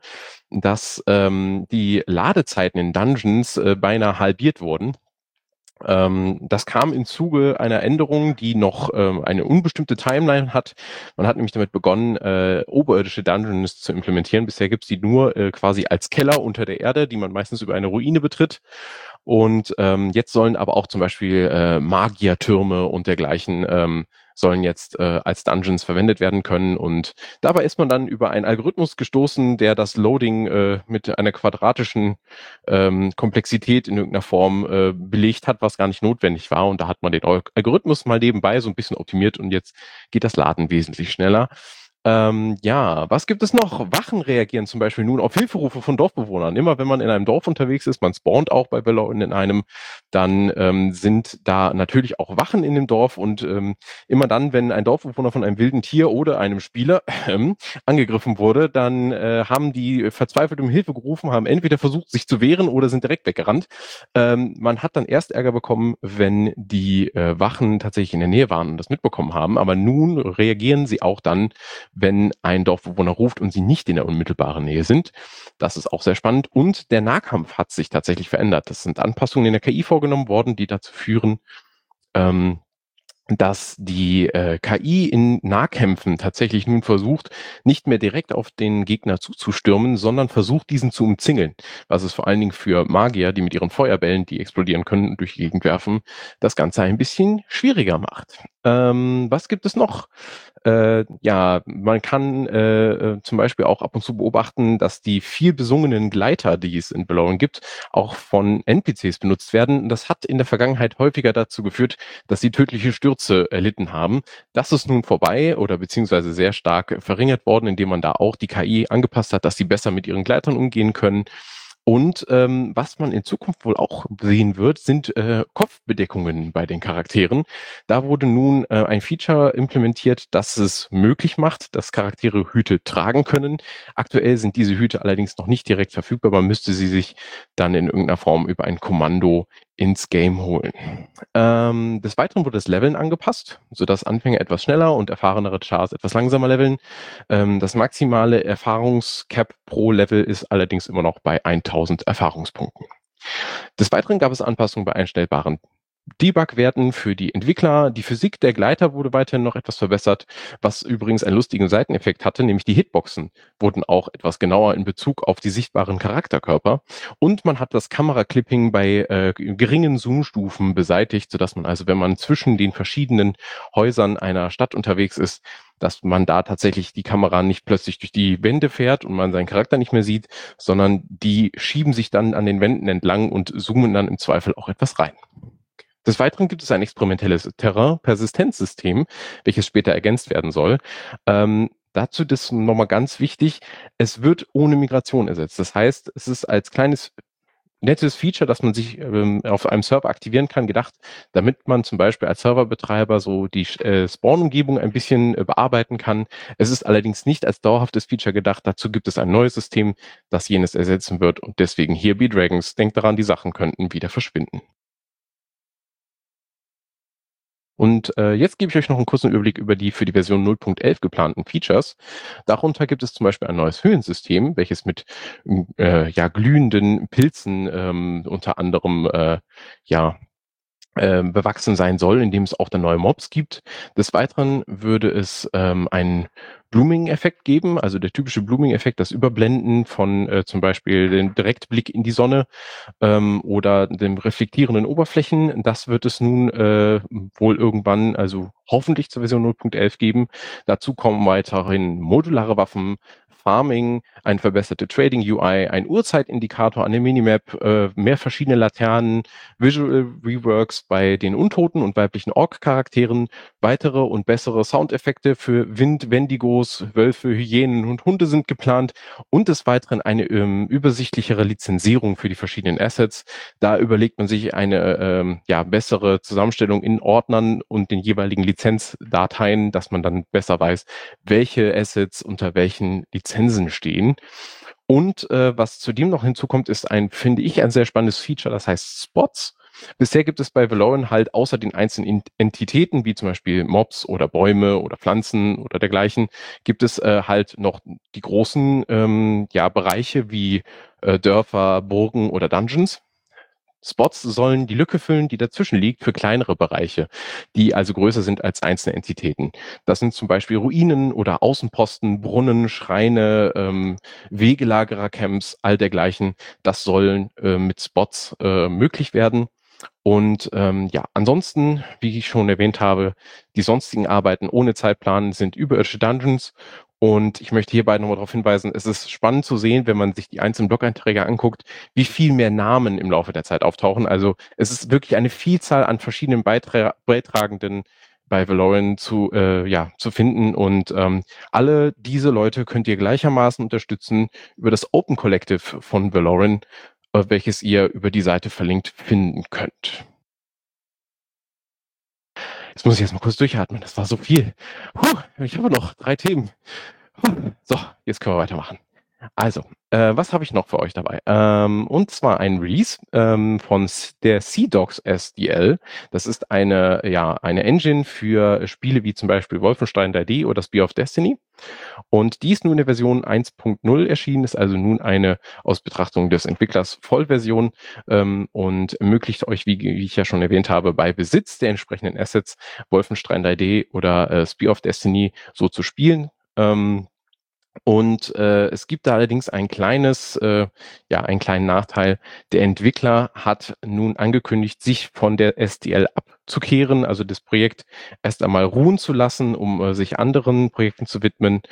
dass ähm, die Ladezeiten in Dungeons äh, beinahe halbiert wurden. Ähm, das kam im Zuge einer Änderung, die noch ähm, eine unbestimmte Timeline hat. Man hat nämlich damit begonnen, äh, oberirdische Dungeons zu implementieren. Bisher gibt's die nur äh, quasi als Keller unter der Erde, die man meistens über eine Ruine betritt. Und ähm, jetzt sollen aber auch zum Beispiel äh, Magiertürme und dergleichen ähm, sollen jetzt äh, als Dungeons verwendet werden können. Und dabei ist man dann über einen Algorithmus gestoßen, der das Loading äh, mit einer quadratischen ähm, Komplexität in irgendeiner Form äh, belegt hat, was gar nicht notwendig war. Und da hat man den Algorithmus mal nebenbei so ein bisschen optimiert und jetzt geht das Laden wesentlich schneller. Ähm, ja, was gibt es noch? Wachen reagieren zum Beispiel nun auf Hilferufe von Dorfbewohnern. Immer wenn man in einem Dorf unterwegs ist, man spawnt auch bei Valorant in einem, dann ähm, sind da natürlich auch Wachen in dem Dorf und ähm, immer dann, wenn ein Dorfbewohner von einem wilden Tier oder einem Spieler äh, angegriffen wurde, dann äh, haben die verzweifelt um Hilfe gerufen, haben entweder versucht, sich zu wehren oder sind direkt weggerannt. Ähm, man hat dann erst Ärger bekommen, wenn die äh, Wachen tatsächlich in der Nähe waren und das mitbekommen haben, aber nun reagieren sie auch dann, wenn ein Dorfbewohner ruft und sie nicht in der unmittelbaren Nähe sind. Das ist auch sehr spannend. Und der Nahkampf hat sich tatsächlich verändert. Das sind Anpassungen in der KI vorgenommen worden, die dazu führen, ähm, dass die äh, KI in Nahkämpfen tatsächlich nun versucht, nicht mehr direkt auf den Gegner zuzustürmen, sondern versucht, diesen zu umzingeln. Was es vor allen Dingen für Magier, die mit ihren Feuerbällen, die explodieren können und durch die Gegend werfen, das Ganze ein bisschen schwieriger macht. Ähm, was gibt es noch? Äh, ja, man kann äh, äh, zum Beispiel auch ab und zu beobachten, dass die viel besungenen Gleiter, die es in Belowen gibt, auch von NPCs benutzt werden. Das hat in der Vergangenheit häufiger dazu geführt, dass sie tödliche Stürze erlitten haben. Das ist nun vorbei oder beziehungsweise sehr stark verringert worden, indem man da auch die KI angepasst hat, dass sie besser mit ihren Gleitern umgehen können. Und ähm, was man in Zukunft wohl auch sehen wird, sind äh, Kopfbedeckungen bei den Charakteren. Da wurde nun äh, ein Feature implementiert, das es möglich macht, dass Charaktere Hüte tragen können. Aktuell sind diese Hüte allerdings noch nicht direkt verfügbar. Man müsste sie sich dann in irgendeiner Form über ein Kommando ins Game holen. Ähm, des Weiteren wurde das Leveln angepasst, sodass Anfänger etwas schneller und erfahrenere Chars etwas langsamer leveln. Ähm, das maximale Erfahrungscap pro Level ist allerdings immer noch bei 1000 Erfahrungspunkten. Des Weiteren gab es Anpassungen bei einstellbaren Debug-Werten für die Entwickler. Die Physik der Gleiter wurde weiterhin noch etwas verbessert, was übrigens einen lustigen Seiteneffekt hatte, nämlich die Hitboxen wurden auch etwas genauer in Bezug auf die sichtbaren Charakterkörper. Und man hat das Kameraclipping bei äh, geringen Zoomstufen beseitigt, sodass man also, wenn man zwischen den verschiedenen Häusern einer Stadt unterwegs ist, dass man da tatsächlich die Kamera nicht plötzlich durch die Wände fährt und man seinen Charakter nicht mehr sieht, sondern die schieben sich dann an den Wänden entlang und zoomen dann im Zweifel auch etwas rein. Des Weiteren gibt es ein experimentelles Terrain-Persistenzsystem, welches später ergänzt werden soll. Ähm, dazu das nochmal ganz wichtig, es wird ohne Migration ersetzt. Das heißt, es ist als kleines nettes Feature, dass man sich ähm, auf einem Server aktivieren kann, gedacht, damit man zum Beispiel als Serverbetreiber so die äh, Spawn-Umgebung ein bisschen äh, bearbeiten kann. Es ist allerdings nicht als dauerhaftes Feature gedacht. Dazu gibt es ein neues System, das jenes ersetzen wird und deswegen hier B-Dragons. Denkt daran, die Sachen könnten wieder verschwinden. Und äh, jetzt gebe ich euch noch einen kurzen Überblick über die für die Version 0.11 geplanten Features. Darunter gibt es zum Beispiel ein neues Höhensystem, welches mit äh, ja, glühenden Pilzen ähm, unter anderem äh, ja, bewachsen sein soll, indem es auch dann neue Mobs gibt. Des Weiteren würde es ähm, einen Blooming-Effekt geben, also der typische Blooming-Effekt, das Überblenden von äh, zum Beispiel dem Direktblick in die Sonne ähm, oder dem reflektierenden Oberflächen. Das wird es nun äh, wohl irgendwann, also hoffentlich zur Version 0.11 geben. Dazu kommen weiterhin modulare Waffen, Farming, eine verbesserte Trading UI, ein Uhrzeitindikator an der Minimap, äh, mehr verschiedene Laternen, Visual Reworks bei den Untoten und weiblichen Ork-Charakteren, weitere und bessere Soundeffekte für Wind, Wendigos, Wölfe, Hyänen und Hunde sind geplant und des Weiteren eine ähm, übersichtlichere Lizenzierung für die verschiedenen Assets. Da überlegt man sich eine ähm, ja, bessere Zusammenstellung in Ordnern und den jeweiligen Lizenzdateien, dass man dann besser weiß, welche Assets unter welchen Lizenzen Lizenzen stehen. Und äh, was zudem noch hinzukommt, ist ein, finde ich, ein sehr spannendes Feature, das heißt Spots. Bisher gibt es bei Valorant halt außer den einzelnen Entitäten, wie zum Beispiel Mobs oder Bäume oder Pflanzen oder dergleichen, gibt es äh, halt noch die großen ähm, ja, Bereiche wie äh, Dörfer, Burgen oder Dungeons. Spots sollen die Lücke füllen, die dazwischen liegt für kleinere Bereiche, die also größer sind als einzelne Entitäten. Das sind zum Beispiel Ruinen oder Außenposten, Brunnen, Schreine, ähm, Wegelagerercamps, all dergleichen. Das sollen äh, mit Spots äh, möglich werden. Und ähm, ja, ansonsten, wie ich schon erwähnt habe, die sonstigen Arbeiten ohne Zeitplan sind überirdische Dungeons und ich möchte hierbei nochmal darauf hinweisen, es ist spannend zu sehen, wenn man sich die einzelnen Blog-Einträge anguckt, wie viel mehr Namen im Laufe der Zeit auftauchen. Also es ist wirklich eine Vielzahl an verschiedenen Beitra Beitragenden bei Valorant zu, äh, ja, zu finden. Und ähm, alle diese Leute könnt ihr gleichermaßen unterstützen über das Open Collective von Valorant, äh, welches ihr über die Seite verlinkt finden könnt. Jetzt muss ich erstmal kurz durchatmen. Das war so viel. Puh, ich habe noch drei Themen. So, jetzt können wir weitermachen. Also, äh, was habe ich noch für euch dabei? Ähm, und zwar ein Release ähm, von der C-Docs SDL. Das ist eine, ja, eine Engine für Spiele wie zum Beispiel Wolfenstein 3D oder Spear of Destiny. Und die ist nun in der Version 1.0 erschienen, ist also nun eine aus Betrachtung des Entwicklers Vollversion ähm, und ermöglicht euch, wie, wie, ich ja schon erwähnt habe, bei Besitz der entsprechenden Assets Wolfenstein 3D oder äh, Spear of Destiny so zu spielen. Ähm, und äh, es gibt da allerdings ein kleines, äh, ja, einen kleinen Nachteil. Der Entwickler hat nun angekündigt, sich von der SDL abzukehren, also das Projekt erst einmal ruhen zu lassen, um äh, sich anderen Projekten zu widmen.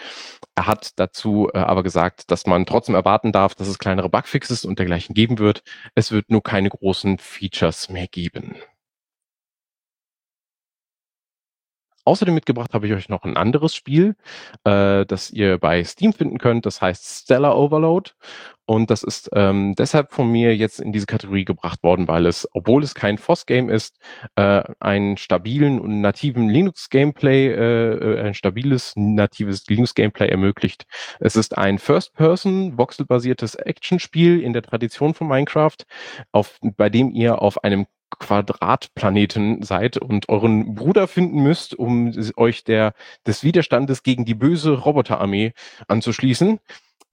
Er hat dazu äh, aber gesagt, dass man trotzdem erwarten darf, dass es kleinere Bugfixes und dergleichen geben wird. Es wird nur keine großen Features mehr geben. Außerdem mitgebracht habe ich euch noch ein anderes Spiel, äh, das ihr bei Steam finden könnt. Das heißt Stellar Overload. Und das ist ähm, deshalb von mir jetzt in diese Kategorie gebracht worden, weil es, obwohl es kein FOSS-Game ist, äh, einen stabilen und nativen Linux-Gameplay, äh, äh, ein stabiles natives Linux-Gameplay ermöglicht. Es ist ein First-Person, voxelbasiertes Actionspiel in der Tradition von Minecraft, auf, bei dem ihr auf einem Quadratplaneten seid und euren Bruder finden müsst, um euch der, des Widerstandes gegen die böse Roboterarmee anzuschließen.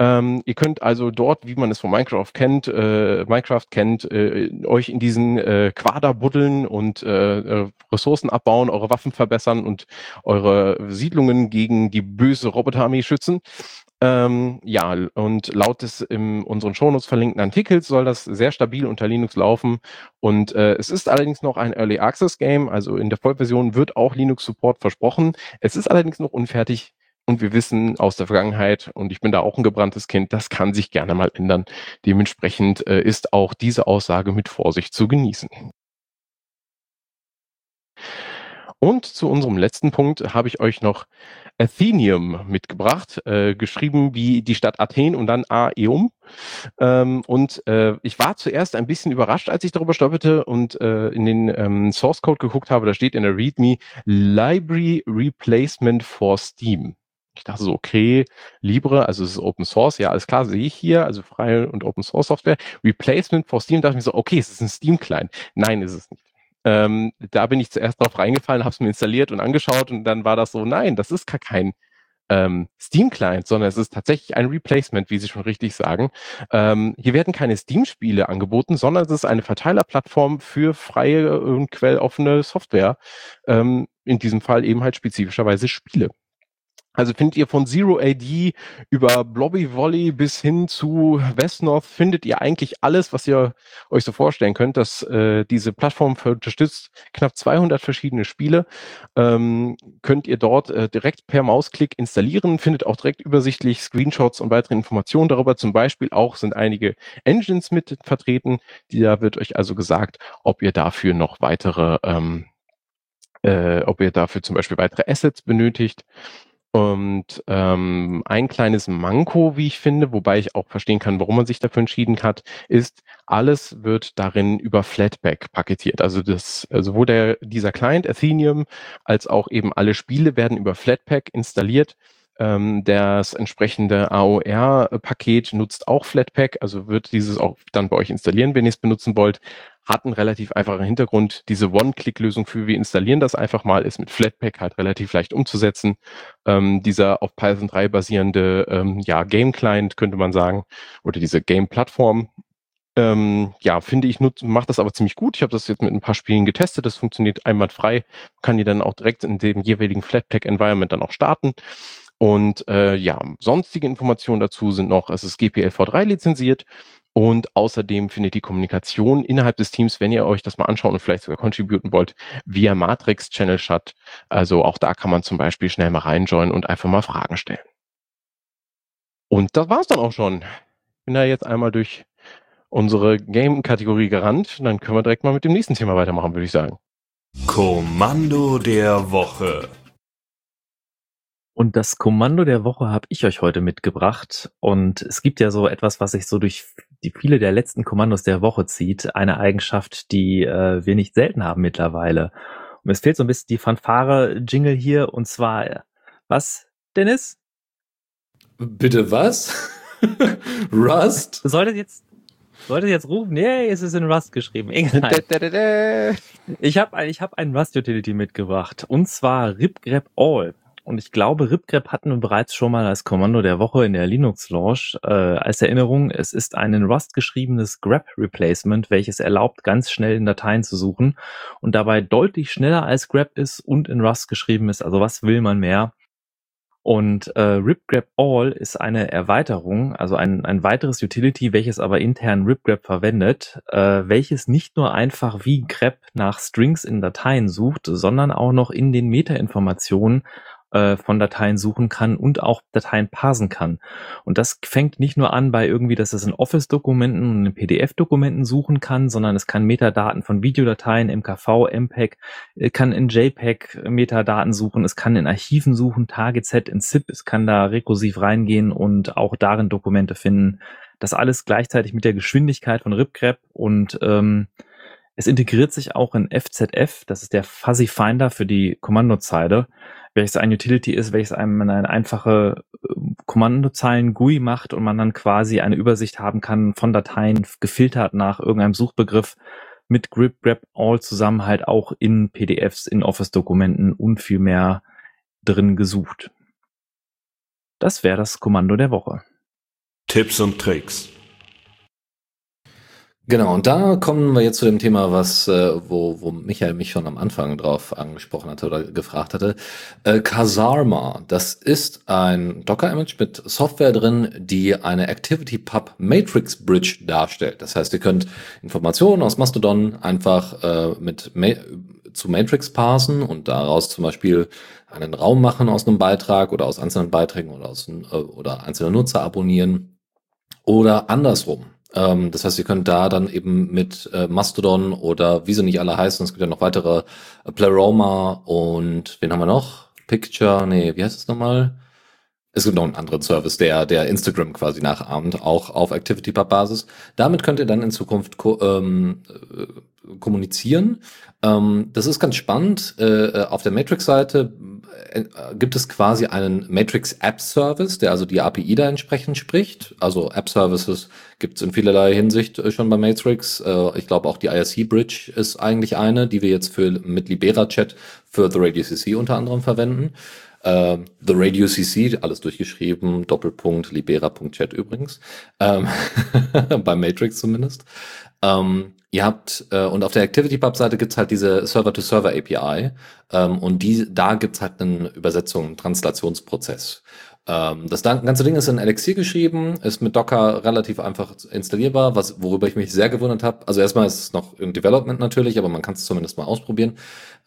Ähm, ihr könnt also dort, wie man es von Minecraft kennt, äh, Minecraft kennt, äh, euch in diesen äh, Quader buddeln und äh, äh, Ressourcen abbauen, eure Waffen verbessern und eure Siedlungen gegen die böse Roboterarmee schützen. Ähm, ja, und laut des in unseren Shownotes verlinkten Artikels soll das sehr stabil unter Linux laufen. Und äh, es ist allerdings noch ein Early Access Game, also in der Vollversion wird auch Linux Support versprochen. Es ist allerdings noch unfertig. Und wir wissen aus der Vergangenheit, und ich bin da auch ein gebranntes Kind, das kann sich gerne mal ändern. Dementsprechend äh, ist auch diese Aussage mit Vorsicht zu genießen. Und zu unserem letzten Punkt habe ich euch noch Athenium mitgebracht, äh, geschrieben wie die Stadt Athen und dann Aeum. Ähm, und äh, ich war zuerst ein bisschen überrascht, als ich darüber stolperte und äh, in den ähm, Source Code geguckt habe. Da steht in der README Library Replacement for Steam. Ich dachte so, okay, Libre, also es ist Open Source, ja, alles klar, sehe ich hier, also freie und Open Source Software. Replacement for Steam, dachte ich mir so, okay, es ist ein Steam-Client. Nein, ist es nicht. Ähm, da bin ich zuerst drauf reingefallen, habe es mir installiert und angeschaut und dann war das so, nein, das ist gar kein ähm, Steam-Client, sondern es ist tatsächlich ein Replacement, wie Sie schon richtig sagen. Ähm, hier werden keine Steam-Spiele angeboten, sondern es ist eine Verteilerplattform für freie und quelloffene Software. Ähm, in diesem Fall eben halt spezifischerweise Spiele. Also findet ihr von Zero AD über Blobby Volley bis hin zu Westnorth findet ihr eigentlich alles, was ihr euch so vorstellen könnt, dass äh, diese Plattform unterstützt knapp 200 verschiedene Spiele. Ähm, könnt ihr dort äh, direkt per Mausklick installieren, findet auch direkt übersichtlich Screenshots und weitere Informationen darüber. Zum Beispiel auch sind einige Engines mit vertreten. Da wird euch also gesagt, ob ihr dafür noch weitere, ähm, äh, ob ihr dafür zum Beispiel weitere Assets benötigt. Und ähm, ein kleines Manko, wie ich finde, wobei ich auch verstehen kann, warum man sich dafür entschieden hat, ist, alles wird darin über Flatpak paketiert. Also das, sowohl der, dieser Client Athenium als auch eben alle Spiele werden über Flatpak installiert. Ähm, das entsprechende AOR-Paket nutzt auch Flatpak, also wird dieses auch dann bei euch installieren, wenn ihr es benutzen wollt hat einen relativ einfachen Hintergrund. Diese One-Click-Lösung für wir installieren das einfach mal, ist mit Flatpak halt relativ leicht umzusetzen. Ähm, dieser auf Python 3 basierende ähm, ja, Game-Client, könnte man sagen, oder diese Game-Plattform, ähm, ja, finde ich, macht das aber ziemlich gut. Ich habe das jetzt mit ein paar Spielen getestet. Das funktioniert einwandfrei. Kann die dann auch direkt in dem jeweiligen Flatpak-Environment dann auch starten. Und äh, ja, sonstige Informationen dazu sind noch, es ist GPLv3 lizenziert und außerdem findet die Kommunikation innerhalb des Teams, wenn ihr euch das mal anschauen und vielleicht sogar contributen wollt, via Matrix Channel statt. Also auch da kann man zum Beispiel schnell mal reinjoinen und einfach mal Fragen stellen. Und das war's dann auch schon. Bin da jetzt einmal durch unsere Game-Kategorie gerannt. Dann können wir direkt mal mit dem nächsten Thema weitermachen, würde ich sagen. Kommando der Woche. Und das Kommando der Woche habe ich euch heute mitgebracht. Und es gibt ja so etwas, was sich so durch die viele der letzten Kommandos der Woche zieht. Eine Eigenschaft, die äh, wir nicht selten haben mittlerweile. Und es fehlt so ein bisschen die Fanfare-Jingle hier. Und zwar, was, Dennis? Bitte was? Rust? Sollte jetzt sollte jetzt rufen, nee, es ist in Rust geschrieben. Egal. Ich habe ich hab einen Rust-Utility mitgebracht. Und zwar ripgrep all. Und ich glaube, ripgrep hatten wir bereits schon mal als Kommando der Woche in der Linux-Launch. Äh, als Erinnerung, es ist ein in Rust geschriebenes grep-Replacement, welches erlaubt, ganz schnell in Dateien zu suchen und dabei deutlich schneller als grep ist und in Rust geschrieben ist. Also was will man mehr? Und äh, ripgrep all ist eine Erweiterung, also ein, ein weiteres Utility, welches aber intern ripgrep verwendet, äh, welches nicht nur einfach wie grep nach Strings in Dateien sucht, sondern auch noch in den Metainformationen äh, von Dateien suchen kann und auch Dateien parsen kann. Und das fängt nicht nur an bei irgendwie, dass es in Office-Dokumenten und in PDF-Dokumenten suchen kann, sondern es kann Metadaten von Videodateien, MKV, MPEG, äh, kann in JPEG Metadaten suchen, es kann in Archiven suchen, TargetZ in ZIP, es kann da rekursiv reingehen und auch darin Dokumente finden. Das alles gleichzeitig mit der Geschwindigkeit von RipGrep und ähm, es integriert sich auch in FZF, das ist der Fuzzy Finder für die Kommandozeile welches ein Utility ist, welches einem eine einfache äh, Kommandozeilen GUI macht und man dann quasi eine Übersicht haben kann von Dateien gefiltert nach irgendeinem Suchbegriff mit Grip Grab All zusammen halt auch in PDFs, in Office-Dokumenten und viel mehr drin gesucht. Das wäre das Kommando der Woche. Tipps und Tricks. Genau, und da kommen wir jetzt zu dem Thema, was, äh, wo, wo Michael mich schon am Anfang drauf angesprochen hatte oder gefragt hatte. Äh, Kasarma, das ist ein Docker-Image mit Software drin, die eine ActivityPub Matrix Bridge darstellt. Das heißt, ihr könnt Informationen aus Mastodon einfach äh, mit Ma zu Matrix parsen und daraus zum Beispiel einen Raum machen aus einem Beitrag oder aus einzelnen Beiträgen oder aus äh, oder einzelne Nutzer abonnieren oder andersrum. Ähm, das heißt, ihr könnt da dann eben mit äh, Mastodon oder wie sie nicht alle heißen, es gibt ja noch weitere äh, Pleroma und wen haben wir noch? Picture, nee, wie heißt es nochmal? Es gibt noch einen anderen Service, der, der Instagram quasi nachahmt, auch auf ActivityPub-Basis. Damit könnt ihr dann in Zukunft ko ähm, äh, kommunizieren. Ähm, das ist ganz spannend. Äh, äh auf der Matrix-Seite äh, gibt es quasi einen Matrix App Service, der also die API da entsprechend spricht. Also App Services gibt es in vielerlei Hinsicht äh, schon bei Matrix. Ich glaube auch die IRC Bridge ist eigentlich eine, die wir jetzt für mit Libera Chat für The Radio CC unter anderem verwenden. The Radio CC, alles durchgeschrieben, Doppelpunkt, libera.chat übrigens, ähm, bei Matrix zumindest. Ähm, ihr habt, äh, und auf der ActivityPub-Seite gibt's halt diese Server-to-Server-API ähm, und die, da gibt's halt einen Übersetzung, Translationsprozess. Ähm, das ganze Ding ist in Elixir geschrieben, ist mit Docker relativ einfach installierbar, was, worüber ich mich sehr gewundert habe. Also erstmal ist es noch im Development natürlich, aber man kann es zumindest mal ausprobieren.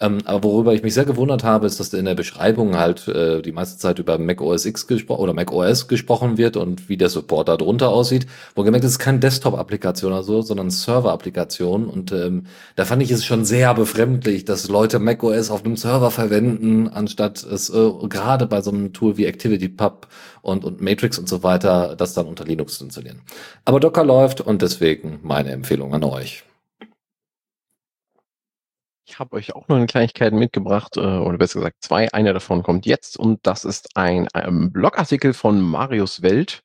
Ähm, aber worüber ich mich sehr gewundert habe, ist, dass in der Beschreibung halt äh, die meiste Zeit über Mac OS X gesprochen oder Mac OS gesprochen wird und wie der Support da drunter aussieht. Wo gemerkt, es ist keine Desktop-Applikation oder so, sondern Server-Applikation. Und ähm, da fand ich es schon sehr befremdlich, dass Leute Mac OS auf einem Server verwenden, anstatt es äh, gerade bei so einem Tool wie ActivityPub und, und Matrix und so weiter, das dann unter Linux zu installieren. Aber Docker läuft und deswegen meine Empfehlung an euch. Ich habe euch auch noch eine Kleinigkeit mitgebracht, äh, oder besser gesagt zwei. Einer davon kommt jetzt und das ist ein, ein ähm, Blogartikel von Marius Welt.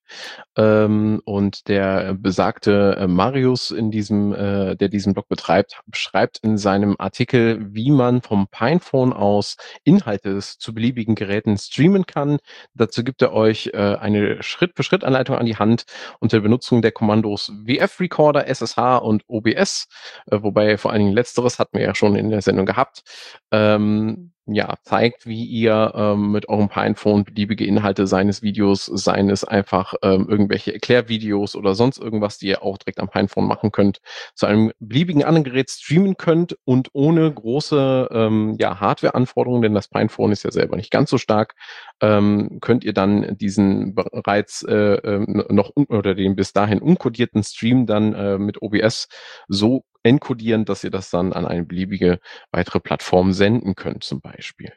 Ähm, und der besagte äh, Marius in diesem, äh, der diesen Blog betreibt, beschreibt in seinem Artikel, wie man vom Pinephone aus Inhalte zu beliebigen Geräten streamen kann. Dazu gibt er euch äh, eine Schritt-für-Schritt-Anleitung an die Hand unter Benutzung der Kommandos WF-Recorder, SSH und OBS, äh, wobei vor allen Dingen letzteres hatten wir ja schon in der Sendung gehabt. Ähm, ja, zeigt, wie ihr ähm, mit eurem Pinephone beliebige Inhalte seines Videos, seines einfach ähm, irgendwelche Erklärvideos oder sonst irgendwas, die ihr auch direkt am Pinephone machen könnt, zu einem beliebigen anderen Gerät streamen könnt und ohne große ähm, ja, Hardware-Anforderungen, denn das Pinephone ist ja selber nicht ganz so stark, ähm, könnt ihr dann diesen bereits äh, äh, noch oder den bis dahin unkodierten Stream dann äh, mit OBS so encodieren, dass ihr das dann an eine beliebige weitere Plattform senden könnt zum Beispiel.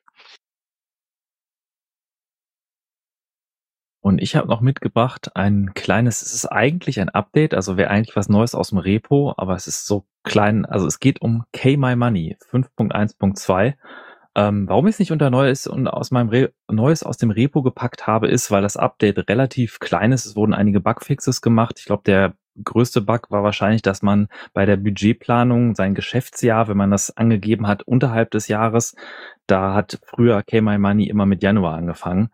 Und ich habe noch mitgebracht ein kleines, es ist eigentlich ein Update, also wäre eigentlich was Neues aus dem Repo, aber es ist so klein, also es geht um K-My-Money 5.1.2. Ähm, warum ich es nicht unter Neues und aus meinem Re Neues aus dem Repo gepackt habe, ist, weil das Update relativ klein ist. Es wurden einige Bugfixes gemacht. Ich glaube, der größte Bug war wahrscheinlich, dass man bei der Budgetplanung sein Geschäftsjahr, wenn man das angegeben hat, unterhalb des Jahres, da hat früher K My Money immer mit Januar angefangen.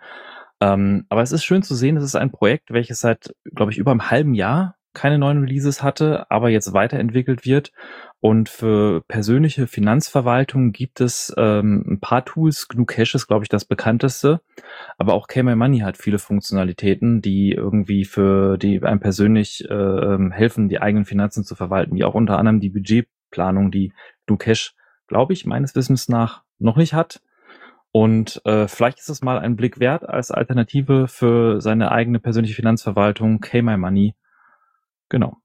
Ähm, aber es ist schön zu sehen, es ist ein Projekt, welches seit, glaube ich, über einem halben Jahr keine neuen Releases hatte, aber jetzt weiterentwickelt wird. Und für persönliche Finanzverwaltung gibt es ähm, ein paar Tools. GNU Cash ist, glaube ich, das bekannteste. Aber auch KMy Money hat viele Funktionalitäten, die irgendwie für die einem persönlich äh, helfen, die eigenen Finanzen zu verwalten, wie auch unter anderem die Budgetplanung, die GNU Cash, glaube ich, meines Wissens nach noch nicht hat. Und äh, vielleicht ist es mal ein Blick wert als Alternative für seine eigene persönliche Finanzverwaltung, KMy Money Genau.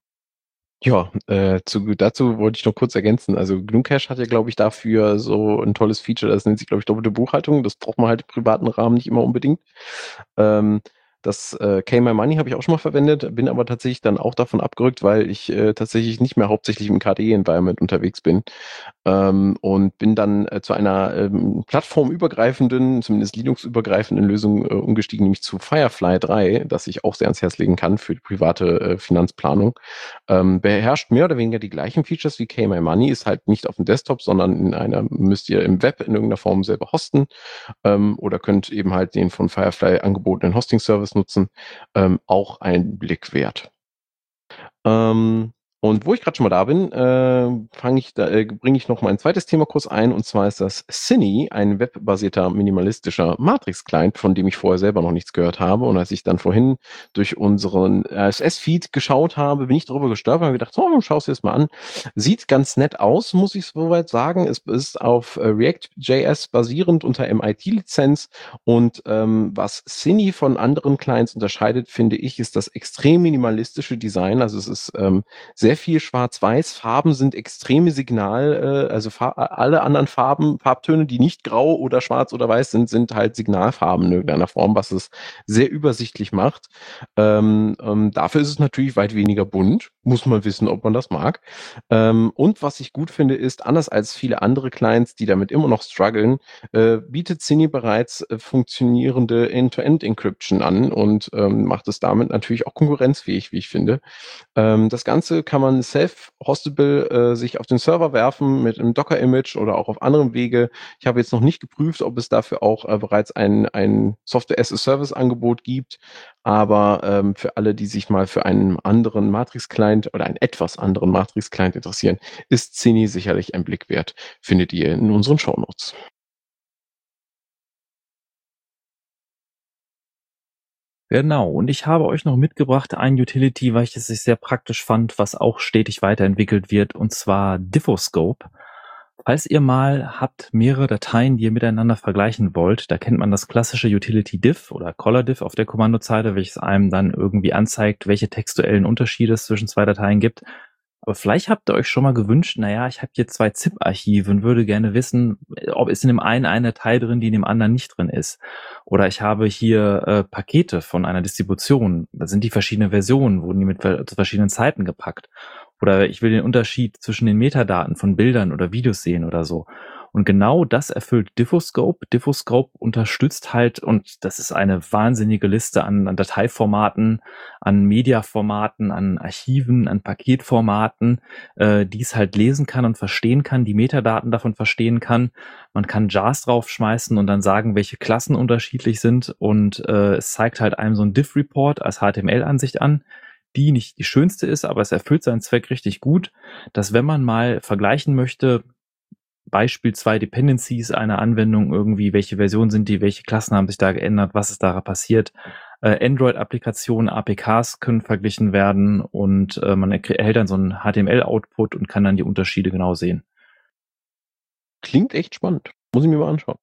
Ja, äh, zu, dazu wollte ich noch kurz ergänzen. Also GNU Cache hat ja, glaube ich, dafür so ein tolles Feature, das nennt sich, glaube ich, doppelte Buchhaltung. Das braucht man halt im privaten Rahmen nicht immer unbedingt. Ähm, das äh, My Money habe ich auch schon mal verwendet, bin aber tatsächlich dann auch davon abgerückt, weil ich äh, tatsächlich nicht mehr hauptsächlich im KDE-Environment unterwegs bin ähm, und bin dann äh, zu einer ähm, plattformübergreifenden, zumindest Linux-übergreifenden Lösung äh, umgestiegen, nämlich zu Firefly 3, das ich auch sehr ans Herz legen kann für die private äh, Finanzplanung. Ähm, beherrscht mehr oder weniger die gleichen Features wie My Money, ist halt nicht auf dem Desktop, sondern in einer, müsst ihr im Web in irgendeiner Form selber hosten ähm, oder könnt eben halt den von Firefly angebotenen Hosting-Service das nutzen, ähm, auch ein Blick wert. Ähm, und wo ich gerade schon mal da bin, äh, fange ich da, äh, bringe ich noch mal ein zweites Thema kurz ein, und zwar ist das Cine, ein webbasierter minimalistischer Matrix-Client, von dem ich vorher selber noch nichts gehört habe. Und als ich dann vorhin durch unseren RSS-Feed geschaut habe, bin ich darüber gestolpert und gedacht, so, schau es dir das mal an. Sieht ganz nett aus, muss ich soweit sagen. Es ist auf äh, React.js basierend unter MIT-Lizenz. Und ähm, was Cine von anderen Clients unterscheidet, finde ich, ist das extrem minimalistische Design. Also es ist ähm, sehr sehr viel Schwarz-Weiß. Farben sind extreme Signal, äh, also alle anderen Farben, Farbtöne, die nicht grau oder schwarz oder weiß sind, sind halt Signalfarben in irgendeiner Form, was es sehr übersichtlich macht. Ähm, ähm, dafür ist es natürlich weit weniger bunt. Muss man wissen, ob man das mag. Ähm, und was ich gut finde, ist, anders als viele andere Clients, die damit immer noch strugglen, äh, bietet Cine bereits äh, funktionierende End-to-End-Encryption an und ähm, macht es damit natürlich auch konkurrenzfähig, wie ich finde. Ähm, das Ganze kann man self-hostable äh, sich auf den Server werfen mit einem Docker-Image oder auch auf anderem Wege. Ich habe jetzt noch nicht geprüft, ob es dafür auch äh, bereits ein, ein Software-as-a-Service-Angebot gibt. Aber ähm, für alle, die sich mal für einen anderen Matrix-Client oder einen etwas anderen Matrix-Client interessieren, ist Cini sicherlich ein Blick wert. Findet ihr in unseren Show Genau, und ich habe euch noch mitgebracht ein Utility, weil ich sehr praktisch fand, was auch stetig weiterentwickelt wird, und zwar Diffoscope. Falls ihr mal habt mehrere Dateien, die ihr miteinander vergleichen wollt, da kennt man das klassische Utility diff oder Color diff auf der Kommandozeile, welches einem dann irgendwie anzeigt, welche textuellen Unterschiede es zwischen zwei Dateien gibt. Aber vielleicht habt ihr euch schon mal gewünscht, naja, ich habe hier zwei ZIP-Archive und würde gerne wissen, ob ist in dem einen eine Datei drin, die in dem anderen nicht drin ist. Oder ich habe hier äh, Pakete von einer Distribution. Da sind die verschiedenen Versionen, wurden die mit zu verschiedenen Zeiten gepackt. Oder ich will den Unterschied zwischen den Metadaten von Bildern oder Videos sehen oder so. Und genau das erfüllt Diffoscope. Diffoscope unterstützt halt, und das ist eine wahnsinnige Liste an, an Dateiformaten, an Mediaformaten, an Archiven, an Paketformaten, äh, die es halt lesen kann und verstehen kann, die Metadaten davon verstehen kann. Man kann JARs draufschmeißen und dann sagen, welche Klassen unterschiedlich sind. Und äh, es zeigt halt einem so ein Diff-Report als HTML-Ansicht an die nicht die schönste ist, aber es erfüllt seinen Zweck richtig gut, dass wenn man mal vergleichen möchte, Beispiel zwei Dependencies einer Anwendung irgendwie, welche Version sind die, welche Klassen haben sich da geändert, was ist da passiert. Äh, Android-Applikationen, APKs können verglichen werden und äh, man erhält dann so einen HTML-Output und kann dann die Unterschiede genau sehen. Klingt echt spannend. Muss ich mir mal anschauen.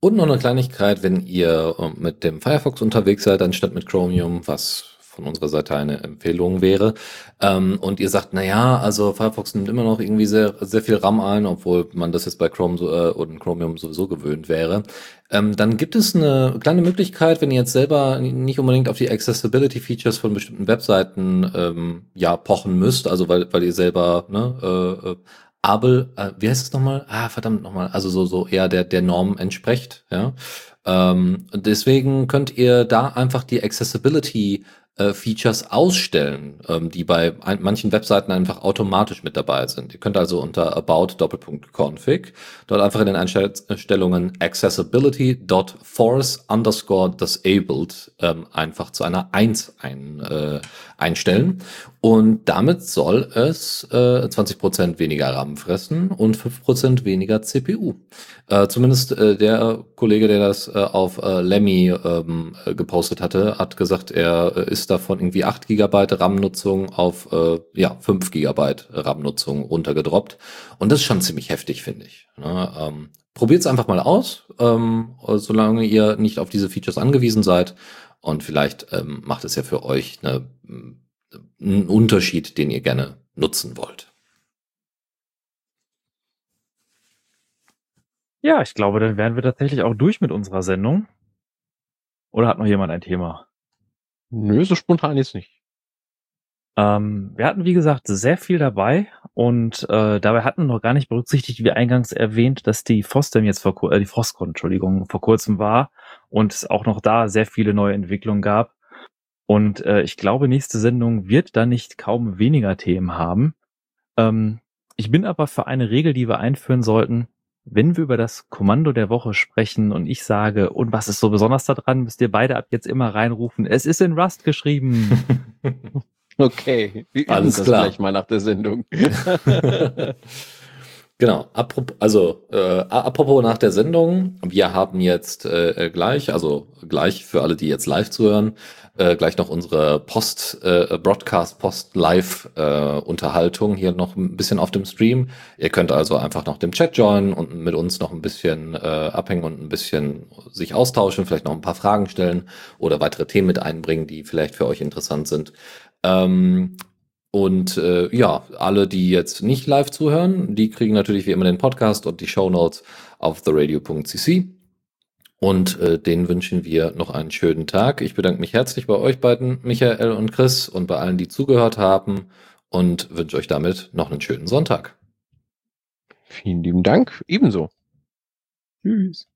Und noch eine Kleinigkeit, wenn ihr äh, mit dem Firefox unterwegs seid, anstatt mit Chromium, was von unserer Seite eine Empfehlung wäre. Ähm, und ihr sagt, na also Firefox nimmt immer noch irgendwie sehr, sehr viel RAM ein, obwohl man das jetzt bei Chrome so, äh, und Chromium sowieso gewöhnt wäre. Ähm, dann gibt es eine kleine Möglichkeit, wenn ihr jetzt selber nicht unbedingt auf die Accessibility Features von bestimmten Webseiten ähm, ja pochen müsst, also weil, weil ihr selber ne, äh, äh Abel, äh, wie heißt es nochmal? Ah, verdammt nochmal, also so, so eher der, der Norm entspricht, ja. Ähm, deswegen könnt ihr da einfach die Accessibility äh, Features ausstellen, ähm, die bei ein, manchen Webseiten einfach automatisch mit dabei sind. Ihr könnt also unter about Doppelpunkt config dort einfach in den Einstellungen accessibility.force underscore disabled ähm, einfach zu einer 1 ein, äh, einstellen. Und damit soll es äh, 20% weniger RAM fressen und 5% weniger CPU. Äh, zumindest äh, der Kollege, der das äh, auf äh, Lemmy ähm, äh, gepostet hatte, hat gesagt, er äh, ist davon irgendwie 8 GB RAM-Nutzung auf äh, ja, 5 GB RAM-Nutzung runtergedroppt. Und das ist schon ziemlich heftig, finde ich. Ne? Ähm, Probiert es einfach mal aus, ähm, solange ihr nicht auf diese Features angewiesen seid. Und vielleicht ähm, macht es ja für euch eine, einen Unterschied, den ihr gerne nutzen wollt. Ja, ich glaube, dann wären wir tatsächlich auch durch mit unserer Sendung. Oder hat noch jemand ein Thema? Nö, so spontan jetzt nicht. Ähm, wir hatten, wie gesagt, sehr viel dabei und äh, dabei hatten wir noch gar nicht berücksichtigt, wie eingangs erwähnt, dass die FOSDEM jetzt vor äh, die FOSCON, Entschuldigung, vor kurzem war und es auch noch da sehr viele neue Entwicklungen gab. Und äh, ich glaube, nächste Sendung wird da nicht kaum weniger Themen haben. Ähm, ich bin aber für eine Regel, die wir einführen sollten. Wenn wir über das Kommando der Woche sprechen und ich sage, und was ist so besonders daran, müsst ihr beide ab jetzt immer reinrufen, es ist in Rust geschrieben. okay, wir Alles klar. gleich mal nach der Sendung. Genau, apropos, also äh, apropos nach der Sendung, wir haben jetzt äh, gleich, also gleich für alle, die jetzt live zuhören, äh, gleich noch unsere Post, äh, Broadcast, Post-Live äh, hier noch ein bisschen auf dem Stream. Ihr könnt also einfach noch dem Chat joinen und mit uns noch ein bisschen äh, abhängen und ein bisschen sich austauschen, vielleicht noch ein paar Fragen stellen oder weitere Themen mit einbringen, die vielleicht für euch interessant sind. Ähm, und äh, ja, alle, die jetzt nicht live zuhören, die kriegen natürlich wie immer den Podcast und die Show Notes auf theradio.cc. Und äh, denen wünschen wir noch einen schönen Tag. Ich bedanke mich herzlich bei euch beiden, Michael und Chris, und bei allen, die zugehört haben und wünsche euch damit noch einen schönen Sonntag. Vielen lieben Dank. Ebenso. Tschüss.